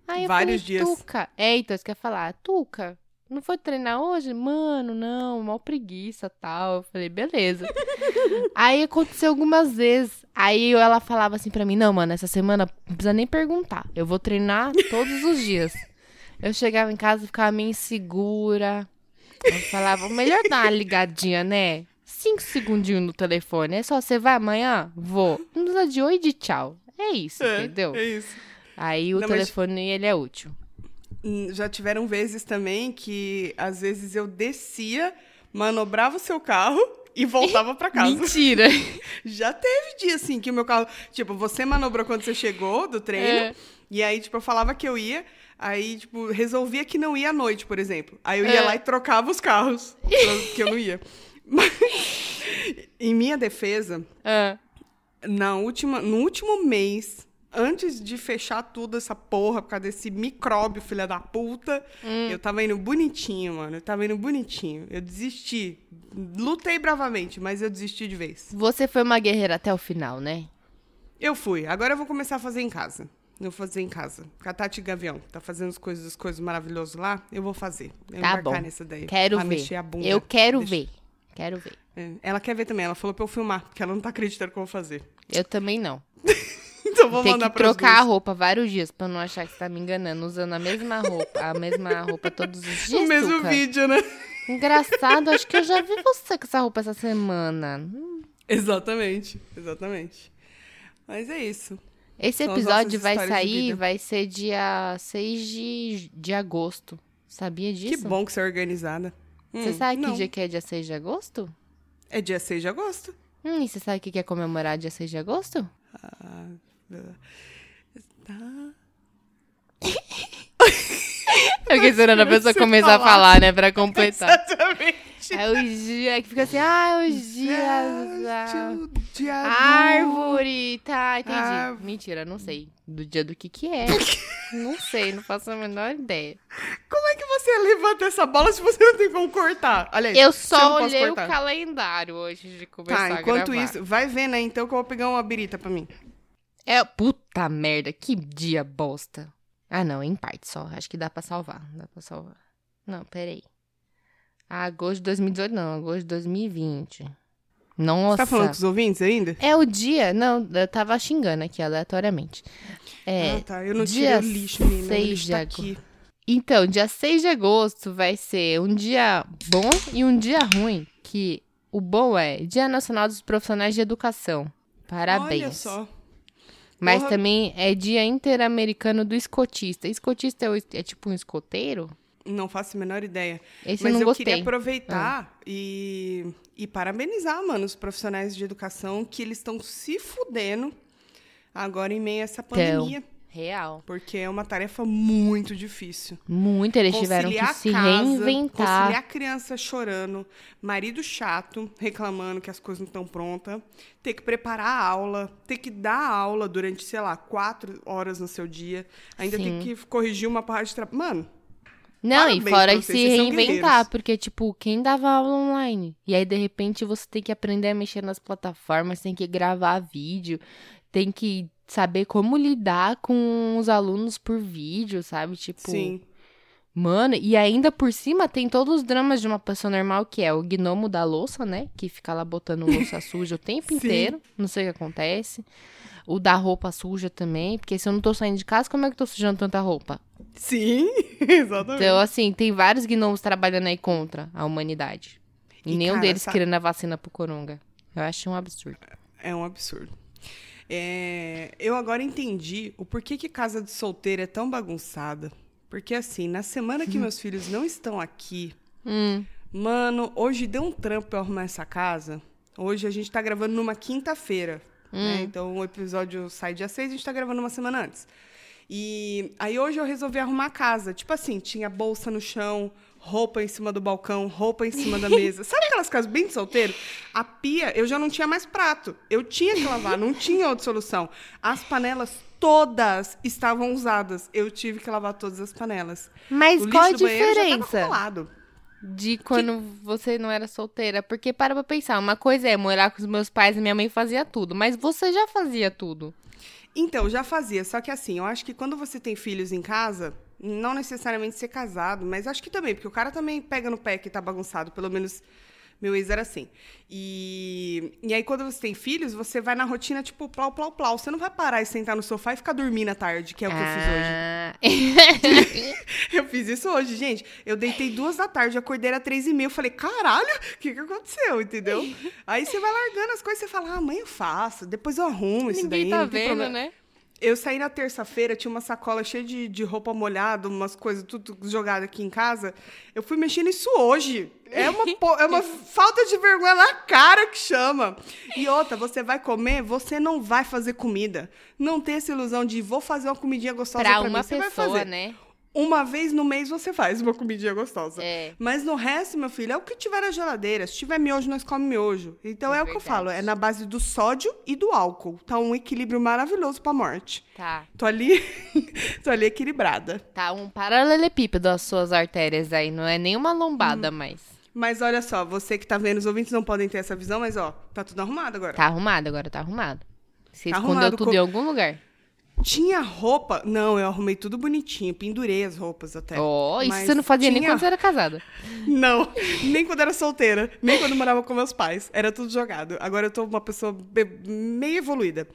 Aí eu Vários falei, dias. Tuca. É, então, você quer falar, Tuca, não foi treinar hoje? Mano, não, mal preguiça tal. Eu falei, beleza. [LAUGHS] Aí aconteceu algumas vezes. Aí ela falava assim pra mim: Não, mano, essa semana não precisa nem perguntar. Eu vou treinar todos os dias. Eu chegava em casa e ficava meio insegura. Eu falava, melhor dar uma ligadinha, né? Cinco segundinhos no telefone. É só, você vai amanhã? Vou. Não precisa de oi e de tchau. É isso, É, entendeu? É isso. Aí o Não, mas- telefone, ele é útil. Hum, Já tiveram vezes também que, às vezes, eu descia, manobrava o seu carro e voltava pra [LAUGHS] casa. Mentira! [LAUGHS] Já teve dia, assim, que o meu carro... Tipo, você manobrou quando você chegou do treino, É. e aí, tipo, eu falava que eu ia, aí, tipo, resolvia que não ia à noite, por exemplo. Aí eu ia É. lá e trocava os carros, [LAUGHS] que eu não ia. Mas, em minha defesa, Ah, na última, no último mês, antes de fechar tudo essa porra por causa desse micróbio, filha da puta, Hum. eu tava indo bonitinho, mano. Eu tava indo bonitinho. Eu desisti. Lutei bravamente, mas eu desisti de vez. você foi uma guerreira até o final, né? Eu fui. Agora eu vou começar a fazer em casa. Eu vou fazer em casa. Com a Tati Gavião. Tá fazendo as coisas, as coisas maravilhosas lá. Eu vou fazer. Eu Tá bom. nessa daí. Quero ver. Eu quero Deixa- ver. Quero ver. É, Ela quer ver também. Ela falou pra eu filmar, porque ela não tá acreditando que eu vou fazer. Eu também não. [LAUGHS] Então vou Tem mandar que trocar a duas. roupa vários dias pra não achar que você tá me enganando, usando a mesma roupa, a mesma roupa todos os [LAUGHS] dias. O mesmo vídeo, né? Engraçado, acho que eu já vi você com essa roupa essa semana. Hum. Exatamente, exatamente. Mas é isso. Esse São episódio vai sair, vai ser dia 6 de, de agosto. Sabia disso? Que bom que você é organizada. Você Hum, sabe que não. dia que é dia 6 de agosto? É dia 6 de agosto. Hum, e você sabe o que é comemorar dia 6 de agosto? Ah, tá. Eu fiquei esperando a pessoa começar a falar. né? Pra completar. Exatamente. É o dia que fica assim, ah, é os dias. da Dia- Árvore, tá, entendi. Mentira, não sei. Do dia do que que é. não sei, não faço a menor ideia. Como é que você levanta essa bola se você não tem como cortar? Aliás, Eu só olhei o cortar. calendário hoje de começar Tá, enquanto isso, vai vendo aí então que eu vou pegar uma birita pra mim. É, puta merda, que dia bosta. Ah, não, em parte só. Acho que dá pra salvar. Dá pra salvar. Não, peraí. Ah, agosto de 2018, não. Agosto de 2020. Nossa. Você tá falando com os ouvintes ainda? É o dia. Não, eu tava xingando aqui aleatoriamente. É. ah, tá. Eu não dia tirei o lixo, menina. O seis lixo de tá agosto. aqui. Então, dia 6 de agosto vai ser um dia bom e um dia ruim. Que o bom é Dia Nacional dos Profissionais de Educação. Parabéns. Olha só. Mas Porra. também é Dia Interamericano do Escotista. Escotista é, é tipo um escoteiro? Não faço a menor ideia. Esse Mas eu eu queria aproveitar e, e parabenizar, mano, os profissionais de educação que eles estão se fudendo agora em meio a essa pandemia. Real. Porque é uma tarefa muito difícil. Muito, eles tiveram que Conciliar se a casa, reinventar. Conciliar a criança chorando, marido chato, reclamando que as coisas não estão prontas, ter que preparar a aula, ter que dar a aula durante, sei lá, quatro horas no seu dia, ainda Sim. ter que corrigir uma parte de trabalho. Mano, Não, Parabéns e fora se vocês, são reinventar, porque, tipo, quem dava aula online? E aí, de repente, você tem que aprender a mexer nas plataformas, tem que gravar vídeo, tem que saber como lidar com os alunos por vídeo, sabe? Tipo, sim. mano, e ainda por cima tem todos os dramas de uma pessoa normal, que é o gnomo da louça, né? Que fica lá botando louça [LAUGHS] suja o tempo Sim. inteiro, não sei o que acontece. O da roupa suja também, porque se eu não tô saindo de casa, como é que eu tô sujando tanta roupa? Sim, [LAUGHS] exatamente. Então, assim, tem vários gnomos trabalhando aí contra a humanidade. E, E, nenhum cara, deles essa- querendo a vacina pro coronga. Eu acho um absurdo. É um absurdo. É, eu agora entendi o porquê que casa de solteiro é tão bagunçada. Porque, assim, na semana que [LAUGHS] meus filhos não estão aqui, Hum, mano, hoje deu um trampo pra eu arrumar essa casa. Hoje a gente tá gravando numa quinta-feira. né? Então o episódio sai dia 6 a gente tá gravando uma semana antes. E aí hoje eu resolvi arrumar a casa. Tipo assim, tinha bolsa no chão, roupa em cima do balcão, roupa em cima da mesa. [LAUGHS] Sabe aquelas casas bem de solteiro? A pia, eu já não tinha mais prato. Eu tinha que lavar, não tinha outra solução. As panelas todas estavam usadas. Eu tive que lavar todas as panelas. Mas o qual a diferença de quando você não era solteira? Porque para pra pensar, uma coisa é morar com os meus pais e minha mãe fazia tudo, mas você já fazia tudo. Então, já fazia. Só que assim, eu acho que quando você tem filhos em casa, não necessariamente ser casado, mas acho que também, porque o cara também pega no pé que tá bagunçado, pelo menos Meu ex era assim. E, e aí, quando você tem filhos, você vai na rotina, tipo, plau, plau, plau. Você não vai parar e sentar no sofá e ficar dormindo à tarde, que é o que Ah. eu fiz hoje. [LAUGHS] Eu fiz isso hoje, gente. Eu deitei duas da tarde, acordei era três e meia. Eu falei, caralho, o que, que aconteceu, entendeu? [LAUGHS] Aí você vai largando as coisas, você fala, ah, amanhã eu faço, depois eu arrumo isso daí. Ninguém tá não tem vendo, problema. né? Eu saí na terça-feira, tinha uma sacola cheia de, de roupa molhada, umas coisas tudo jogado aqui em casa. Eu fui mexer nisso hoje. É uma, [LAUGHS] é uma falta de vergonha na cara que chama. E outra, você vai comer, você não vai fazer comida. Não tem essa ilusão de vou fazer uma comidinha gostosa Pra pra, uma mim. Você vai pessoa, fazer. né? Uma vez no mês você faz uma comidinha gostosa. É. Mas no resto, meu filho, é o que tiver na geladeira. Se tiver miojo, nós comemos miojo. Então É é, o que eu falo, é na base do sódio e do álcool. Tá um equilíbrio maravilhoso pra morte. Tá. Tô ali, [LAUGHS] tô ali equilibrada. Tá um paralelepípedo as suas artérias aí, não é nem uma lombada mais. Mas olha só, você que tá vendo, os ouvintes não podem ter essa visão, mas ó, tá tudo arrumado agora. Tá arrumado agora, tá arrumado. Você Tá escondeu arrumado, tudo co- em algum lugar. Tinha roupa. Não, eu arrumei tudo bonitinho, pendurei as roupas até. Ó, isso você não fazia nem tinha- quando você era casada. [LAUGHS] Não, nem quando era solteira, nem quando morava com meus pais. Era tudo jogado. Agora eu tô uma pessoa meio evoluída.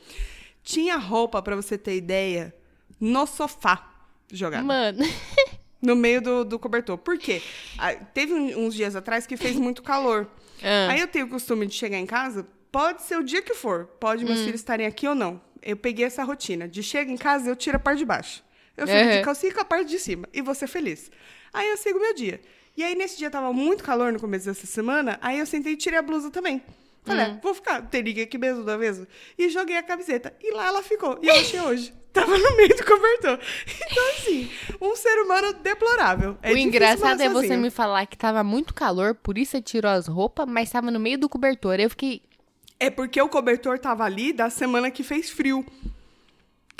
Tinha roupa, pra você ter ideia, no sofá jogada. Mano. [LAUGHS] No meio do, do cobertor. Por quê? Ah, Teve uns dias atrás que fez muito calor. Ah. Aí eu tenho o costume de chegar em casa, pode ser o dia que for, pode Hum. meus filhos estarem aqui ou não. Eu peguei essa rotina de chega em casa, eu tiro a parte de baixo. Eu fico Uhum. de calcinha com a parte de cima e vou ser feliz. Aí eu sigo meu dia. E aí nesse dia tava muito calor no começo dessa semana, aí eu sentei e tirei a blusa também. Falei, Hum. vou ficar, tem ninguém aqui mesmo da mesa. E joguei a camiseta. E lá ela ficou. E eu achei hoje. [LAUGHS] Tava no meio do cobertor. Então, assim, um ser humano deplorável. É o engraçado é você me falar que tava muito calor, por isso você tirou as roupas, mas tava no meio do cobertor. Eu fiquei. É porque o cobertor tava ali da semana que fez frio.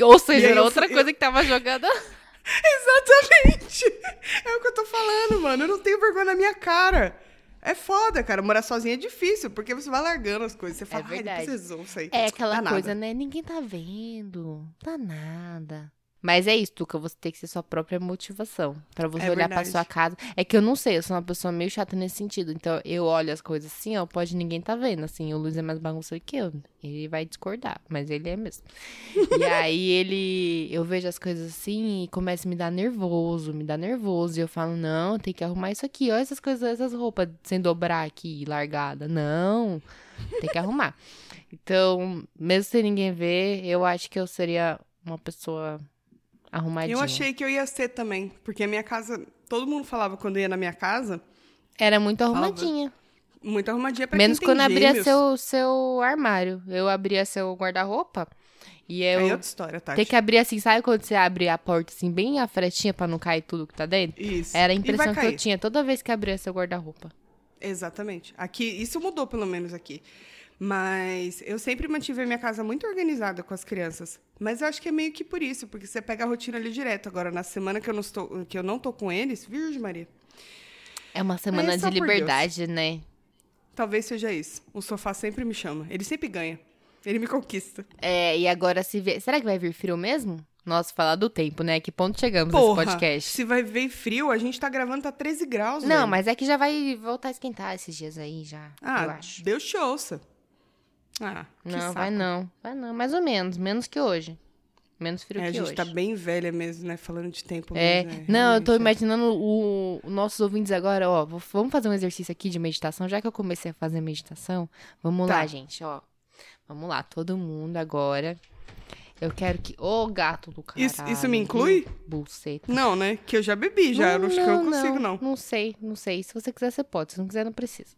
Ou seja, era eu outra fui- coisa que tava jogando. [LAUGHS] Exatamente! É o que eu tô falando, mano. Eu não tenho vergonha na minha cara. É foda, cara. Morar sozinho é difícil, porque você vai largando as coisas. Você fala, ai, verdade. depois vocês vão sair. É aquela Dá nada. coisa, né? Ninguém tá vendo. Tá nada. Mas é isso, Tuca, você tem que ser sua própria motivação. Pra você É olhar pra verdade. sua casa. É que eu não sei, eu sou uma pessoa meio chata nesse sentido. Então eu olho as coisas assim, ó, pode ninguém tá vendo. Assim, o Luiz é mais bagunçado que eu. Ele vai discordar, mas ele é mesmo. e [LAUGHS] aí ele. Eu vejo as coisas assim e começa a me dar nervoso, me dá nervoso. E eu falo, não, tem que arrumar isso aqui. Olha essas coisas, essas roupas sem dobrar aqui, largada. Não, tem que arrumar. [LAUGHS] Então, mesmo sem ninguém ver, eu acho que eu seria uma pessoa arrumadinha. Eu achei que eu ia ser também, porque a minha casa. Todo mundo falava quando ia na minha casa, Era muito arrumadinha. muito arrumadinha pra Menos tem quando abria gêmeos. seu, seu armário. Eu abria seu guarda-roupa e eu Aí é outra história, tá? ter que abrir assim, sabe quando você abre a porta assim, bem a fretinha pra não cair tudo que tá dentro? Isso. Era a impressão que eu tinha toda vez que abria seu guarda-roupa. Exatamente. Aqui, isso mudou pelo menos aqui. Mas eu sempre mantive a minha casa muito organizada com as crianças. Mas eu acho que é meio que por isso, porque você pega a rotina ali direto. Agora, na semana que eu não, estou, que eu não tô com eles, Virgem Maria, É uma semana É de liberdade, né? talvez seja isso. O sofá sempre me chama. Ele sempre ganha. Ele me conquista. É, e agora se vê. Será que vai vir frio mesmo? Nossa, falar do tempo, né? Que ponto chegamos Porra, nesse podcast? se vai ver frio, a gente tá gravando, tá 13 graus, Não, velho. mas é que já vai voltar a esquentar esses dias aí já. eu Ah, acho. Deus te ouça. Ah, Não, saco. vai não. Vai não, mais ou menos. Menos que hoje. Menos frio É, a que gente hoje. tá bem velha mesmo, né? Falando de tempo. É, mesmo, né? não, eu tô é. imaginando o, os nossos ouvintes agora, ó. vamos fazer um exercício aqui de meditação. Já que eu comecei a fazer meditação, vamos Tá. lá, gente, ó. Vamos lá, todo mundo agora. Eu quero que. Ô, gato do caralho. Isso- isso me inclui? Buceta. Não, né? Que eu já bebi, já. eu não acho que eu não consigo, não. Não sei, não sei. Se você quiser, você pode. Se não quiser, não precisa.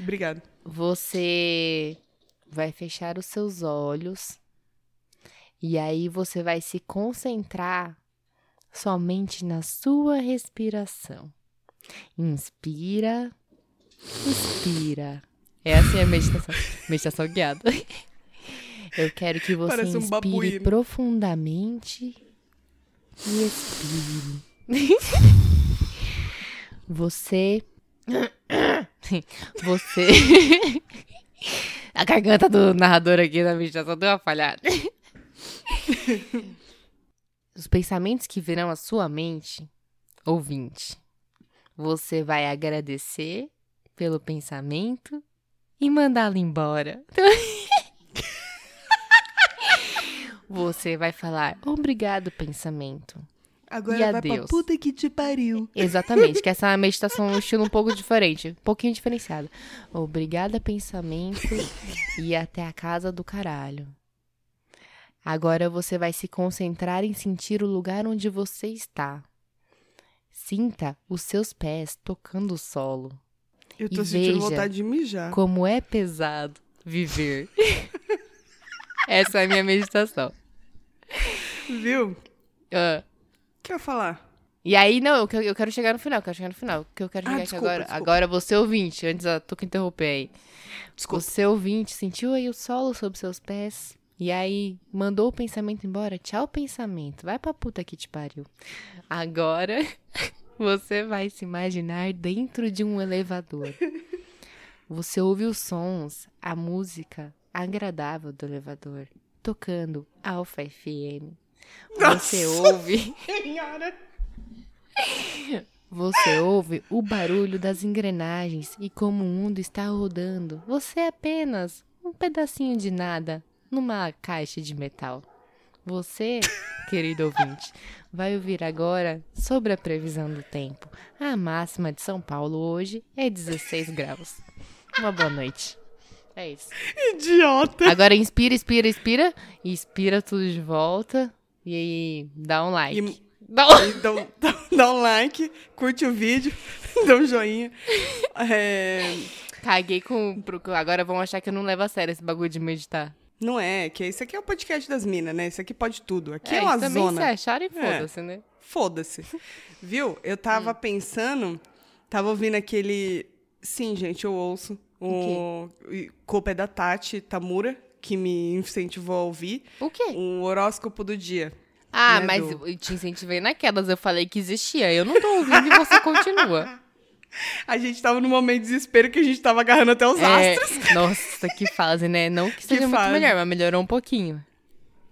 Obrigada. Você vai fechar os seus olhos e aí você vai se concentrar somente na sua respiração. Inspira, expira. É assim a meditação. [LAUGHS] meditação guiada. Eu quero que você Parece inspire profundamente e expire. Você [LAUGHS] você. [LAUGHS] A garganta do narrador aqui na meditação deu uma falhada. Os pensamentos que virão à sua mente, ouvinte, você vai agradecer pelo pensamento e mandá-lo embora. [LAUGHS] Você vai falar obrigado, pensamento. Agora E vai adeus. pra puta que te pariu. [LAUGHS] Exatamente, que essa é uma meditação um estilo um pouco diferente, um pouquinho diferenciado. Obrigada, pensamento, e até a casa do caralho. Agora você vai se concentrar em sentir o lugar onde você está. Sinta os seus pés tocando o solo. Eu tô E sentindo veja vontade de mijar. Como é pesado viver. [LAUGHS] Essa é a minha meditação. Viu? Ah, que eu ia falar? E aí, não, eu quero, eu quero chegar no final, eu quero chegar no final. Que eu quero Ah, chegar aqui desculpa, agora. desculpa. Agora você ouvinte, antes eu tô que interromper aí. Desculpa. Você ouvinte, sentiu aí o solo sob seus pés? E aí, mandou o pensamento embora? Tchau, pensamento. Vai pra puta que te pariu. Agora, [LAUGHS] você vai se imaginar dentro de um elevador. Você ouve os sons, a música agradável do elevador, tocando Alpha FM. Você ouve Senhora! Você ouve o barulho das engrenagens e como o mundo está rodando. Você é apenas um pedacinho de nada numa caixa de metal. Você, querido ouvinte, vai ouvir agora sobre a previsão do tempo. A máxima de São Paulo hoje é 16 graus. Uma boa noite. É isso. Idiota! Agora inspira, inspira, inspira. Expira tudo de volta. E aí, dá um like. E- Dá um... E Dá, um- dá- dá um like, curte o vídeo, [LAUGHS] dá um joinha. É, Caguei com. Agora vão achar que eu não levo a sério esse bagulho de meditar. não é, que isso aqui é o podcast das minas, né? Isso aqui pode tudo. Aqui é, é, uma isso também zona. se acharam e foda-se, né? Foda-se. Viu? Eu tava Hum. pensando, tava ouvindo aquele. Sim, gente, eu ouço. O e culpa é da Tati Tamura, que me incentivou a ouvir. O quê? O horóscopo do dia. Ah, né, mas do- eu te incentivei naquelas. Eu falei que existia. Eu não tô ouvindo e você continua. [LAUGHS] A gente tava num momento de desespero que a gente tava agarrando até os É, astros. nossa, que fase, né? Não que seja muito fase. melhor, mas melhorou um pouquinho.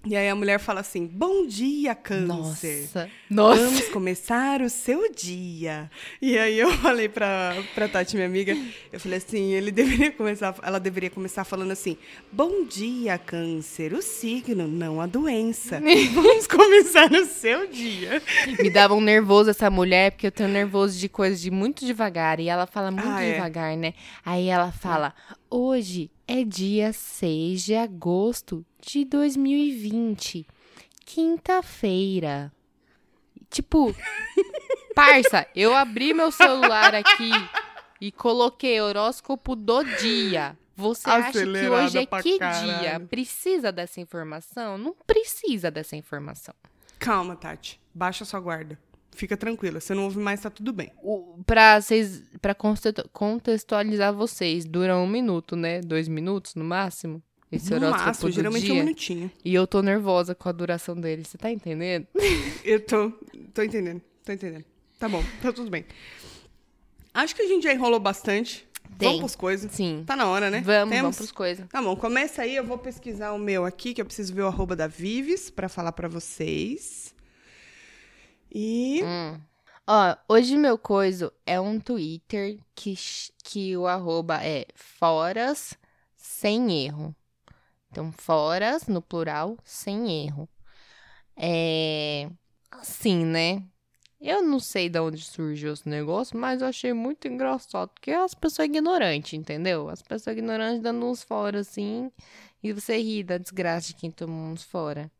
E aí a mulher fala assim: Bom dia, câncer. Nossa. Nossa. Vamos começar o seu dia. E aí eu [LAUGHS] falei pra, pra Tati, minha amiga, eu falei assim, ele deveria começar, ela deveria começar falando assim: Bom dia, câncer, o signo, não a doença. [LAUGHS] Vamos começar o seu dia. Me dava um nervoso essa mulher, porque eu tenho nervoso de coisas de muito devagar. E ela fala muito Ah, é. devagar, né? Aí ela fala: hoje é dia 6 de agosto de 2020, quinta-feira. Tipo, [LAUGHS] parça, eu abri meu celular aqui e coloquei horóscopo do dia. Você acha que Acelerada hoje é que dia? caralho. Precisa dessa informação? Não precisa dessa informação. Calma, Tati, baixa sua guarda. Fica tranquila, você não ouve mais, tá tudo bem. O- Pra, vocês, pra contextualizar vocês, dura um minuto, né? Dois minutos no máximo. Esse No máximo, geralmente é dia. um minutinho. E eu tô nervosa com a duração dele, você tá entendendo? [LAUGHS] Eu tô, tô entendendo, tô entendendo. Tá bom, tá tudo bem. Acho que a gente já enrolou bastante. Tem. Vamos pros coisas. Sim. Tá na hora, né? Vamos, Temos? vamos pros coisas. Tá bom, começa aí, eu vou pesquisar o meu aqui, que eu preciso ver o arroba da Vives pra falar pra vocês. E. Hum. Ó, hoje meu coiso é um Twitter que, que o arroba é foras sem erro. Então, foras, no plural, sem erro. É. Assim, né? Eu não sei de onde surgiu esse negócio, mas eu achei muito engraçado. Porque as pessoas ignorantes, entendeu? As pessoas ignorantes dando uns fora assim. E você ri da desgraça de quem tomou uns fora.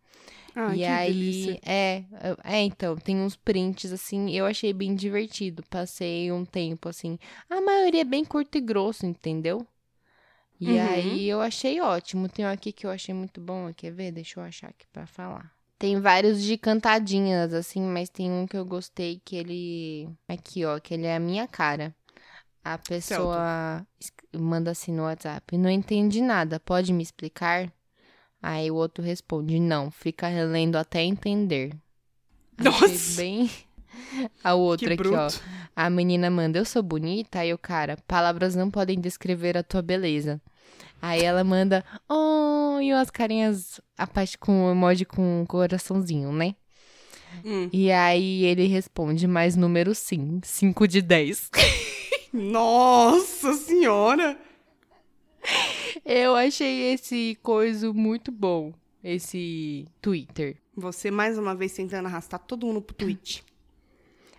Ai, e que aí, delícia. é, é, então, tem uns prints, assim, eu achei bem divertido. Passei um tempo, assim, a maioria é bem curto e grosso, entendeu? E Uhum. aí eu achei ótimo. Tem um aqui que eu achei muito bom, quer ver? Deixa eu achar aqui pra falar. Tem vários de cantadinhas, assim, mas tem um que eu gostei que ele. Aqui, ó, que ele é a minha cara. A pessoa es- manda assim no WhatsApp. Não entendi nada, pode me explicar? Aí o outro responde, não, fica relendo até entender. Achei Nossa! bem. [LAUGHS] A outra aqui, ó. A menina manda, eu sou bonita? Aí o cara, palavras não podem descrever a tua beleza. Aí ela manda, oh, e umas carinhas, a parte com emoji com um coraçãozinho, né? Hum. E aí ele responde, mais número sim, 5 de 10. [LAUGHS] Nossa senhora! Eu achei esse coisa muito bom, esse Twitter. Você mais uma vez tentando arrastar todo mundo pro Twitch.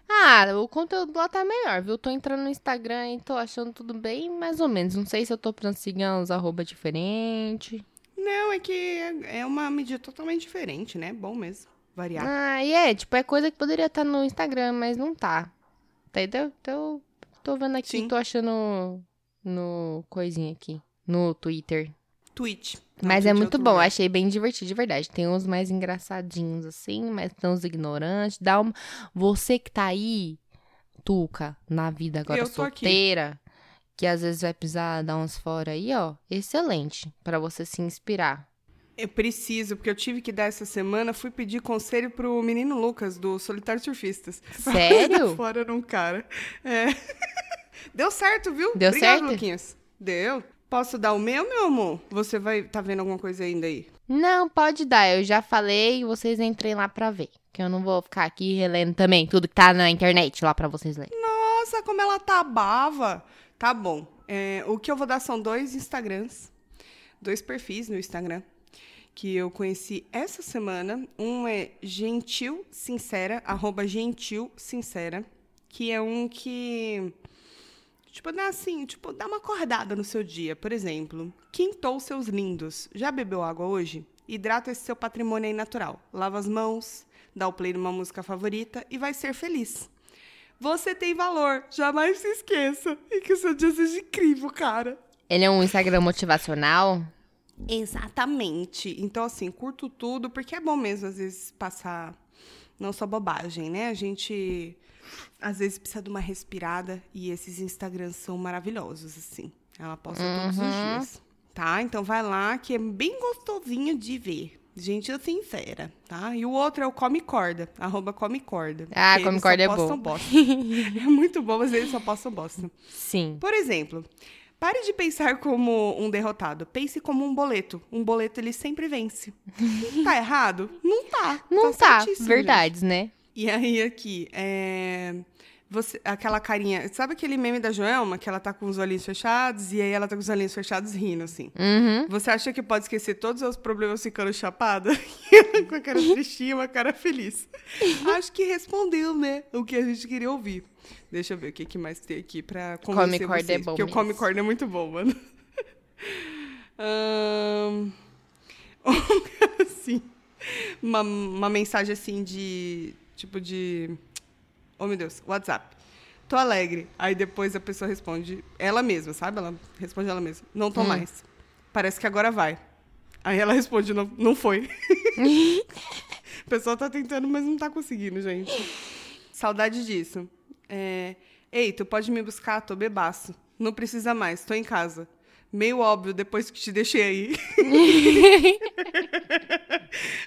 Ah, o conteúdo lá tá melhor, viu? Tô entrando no Instagram e tô achando tudo bem mais ou menos. Não sei se eu tô seguir uns arroba diferente. Não, é que é é uma medida totalmente diferente, né? Bom mesmo. Variar. Ah, e é, tipo, é coisa que poderia estar no Instagram, mas não tá. Entendeu? Então, tô vendo aqui, Sim. tô achando no coisinha aqui, no Twitter. Twitch. Mas é Twitch muito bom, lugar. achei bem divertido, de verdade. Tem uns mais engraçadinhos assim, mas tem uns ignorantes. Dá uma... Você que tá aí, Tuca, na vida agora tô aqui. solteira, que às vezes vai precisar dar uns fora aí, ó. Excelente, pra você se inspirar. Eu preciso, porque eu tive que dar essa semana, fui pedir conselho pro menino Lucas, do Solitário Surfistas. [LAUGHS] Sério? fora num cara. É. [LAUGHS] Deu certo, viu? Deu Obrigado, certo? Luquinhas. Deu. Posso dar o meu, meu amor? Você vai tá vendo alguma coisa ainda aí? Não, pode dar, eu já falei, vocês entrem lá pra ver. Que eu não vou ficar aqui relendo também tudo que tá na internet lá pra vocês lerem. Nossa, como ela tá bava. Tá bom. É, o que eu vou dar são dois Instagrams, dois perfis no Instagram que eu conheci essa semana. Um é Gentil Sincera, arroba Gentil Sincera, que é um que tipo dá assim, tipo dá uma acordada no seu dia, por exemplo. Quintou seus lindos. Já bebeu água hoje? Hidrata esse seu patrimônio aí natural. Lava as mãos, dá o play numa música favorita e vai ser feliz. Você tem valor, jamais se esqueça. E que o seu dia seja incrível, cara. Ele é um Instagram motivacional? Exatamente. Então, assim, curto tudo, porque é bom mesmo, às vezes, passar não só bobagem, né? A gente, às vezes, precisa de uma respirada e esses Instagrams são maravilhosos, assim. Ela posta todos os Uhum. dias, tá? Então, vai lá, que é bem gostosinho de ver. Gente sincera, tá? E o outro é o Come Corda, arroba Come Corda. Ah, Come Corda é bom. bosta. [LAUGHS] é muito bom, mas eles só postam bosta. Sim. Por exemplo, pare de pensar como um derrotado. Pense como um boleto. Um boleto, ele sempre vence. tá errado? Não tá. Não tá, certíssimo, verdades, né? E aí, aqui, é... Você, aquela carinha... Sabe aquele meme da Joelma? Que ela tá com os olhinhos fechados e aí ela tá com os olhinhos fechados rindo, assim. Uhum. Você acha que pode esquecer todos os problemas ficando chapada? [LAUGHS] Com a cara tristinha, uma cara feliz. [LAUGHS] Acho que respondeu, né? O que a gente queria ouvir. Deixa eu ver o que, que mais tem aqui pra convencer Come é vocês. bom porque o mesmo. Come Corda é muito bom, mano. [LAUGHS] Ahn, assim, uma, uma mensagem assim de... Tipo de... Oh, meu Deus. WhatsApp. Tô alegre. Aí depois a pessoa responde ela mesma, sabe? Ela responde ela mesma. Não tô Hum. mais. Parece que agora vai. Aí ela [LAUGHS] responde, não, não foi. [LAUGHS] a pessoa tá tentando, mas não tá conseguindo, gente. Saudade disso. É, Ei, tu pode me buscar? Tô bebaço. Não precisa mais, tô em casa. Meio óbvio, depois que te deixei aí. [LAUGHS]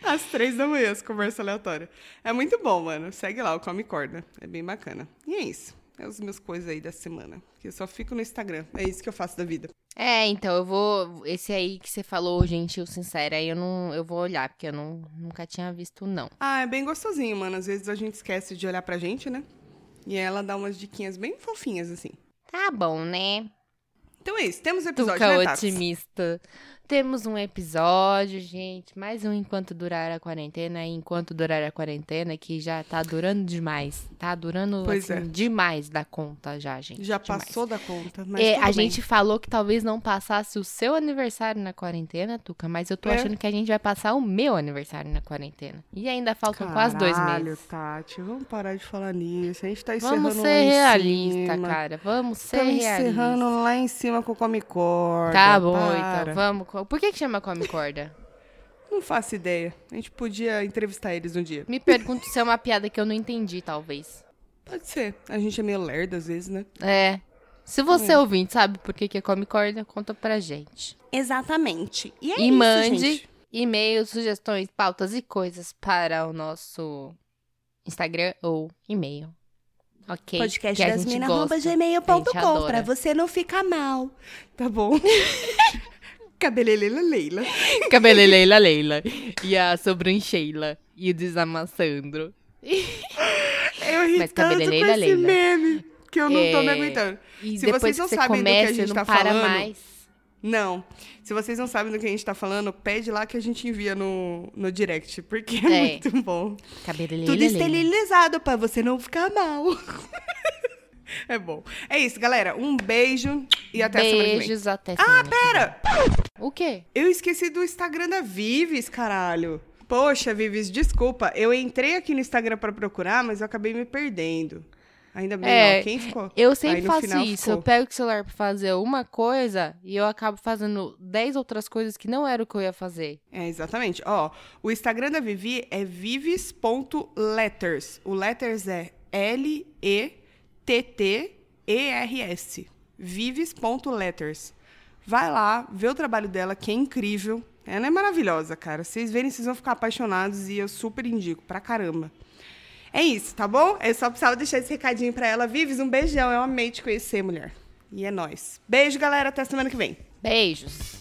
Às três da manhã, essa conversa aleatória. É muito bom, mano. Segue lá, o Come Corda. É bem bacana. E é isso. É as minhas coisas aí da semana. Que eu só fico no Instagram. É isso que eu faço da vida. É, então eu vou. Esse aí que você falou, gentil, sincera, aí eu não. Eu vou olhar, porque eu não, nunca tinha visto, não. Ah, é bem gostosinho, mano. Às vezes a gente esquece de olhar pra gente, né? E ela dá umas diquinhas bem fofinhas, assim. Tá bom, né? Então é isso. Temos episódio, Tuca né, Tats? otimista. Temos um episódio, gente. Mais um enquanto durar a quarentena. E enquanto durar a quarentena, que já tá durando demais. Tá durando assim, é. demais da conta já, gente. Já demais. passou da conta, mas É, a bem. gente falou que talvez não passasse o seu aniversário na quarentena, Tuca, mas eu tô É. achando que a gente vai passar o meu aniversário na quarentena. E ainda faltam quase dois Caralho, meses. Tati, vamos parar de falar nisso. A gente tá encerrando Vamos lá ser realista, cara. Vamos ser Estamos realistas. encerrando lá em cima com o Come Corda. Tá bom, para. então. Vamos. Por que, que chama Come Corda? Não faço ideia. A gente podia entrevistar eles um dia. Me pergunto se é uma piada que eu não entendi, talvez. Pode ser. A gente é meio lerdo às vezes, né? É. Se você ouvinte sabe por que, que é Come Corda, conta pra gente. Exatamente. E é e isso, mande e-mails, sugestões, pautas e coisas para o nosso Instagram ou e-mail. Ok? Podcast das minas, gmail.com, pra você não ficar mal. Tá bom? [LAUGHS] Cabeleleila Leila. Cabeleleila Leila. E a sobrancheila. E o desamassandro. Eu ri Mas tanto com esse Leila. meme. que eu não tô me É, aguentando. E Se vocês não você sabem do que a começa, gente não tá para falando, mais. Não. Se vocês não sabem do que a gente tá falando, pede lá que a gente envia no, no direct, porque é, É. muito bom. Cabelo Tudo esterilizado pra você não ficar mal. [LAUGHS] é bom. É isso, galera. Um beijo e até a semana que vem. Beijos, até Ah, semana que pera! O quê? Eu esqueci do Instagram da Vives, caralho. Poxa, Vives, desculpa. Eu entrei aqui no Instagram pra procurar, mas eu acabei me perdendo. Ainda bem, É, quem ficou? Eu sempre faço isso. ficou. Eu pego o celular pra fazer uma coisa e eu acabo fazendo 10 outras coisas que não era o que eu ia fazer. É, exatamente. Ó, o Instagram da Vivi é vives.letters. O letters é L-E-T-T-E-R-S. Vives.letters. Vai lá, vê o trabalho dela, que é incrível. Ela é maravilhosa, cara. Vocês verem, vocês vão ficar apaixonados e eu super indico, pra caramba. É isso, tá bom? Eu só precisava deixar esse recadinho pra ela. Vives, um beijão. Eu amei te conhecer, mulher. E é nóis. Beijo, galera. Até semana que vem. Beijos.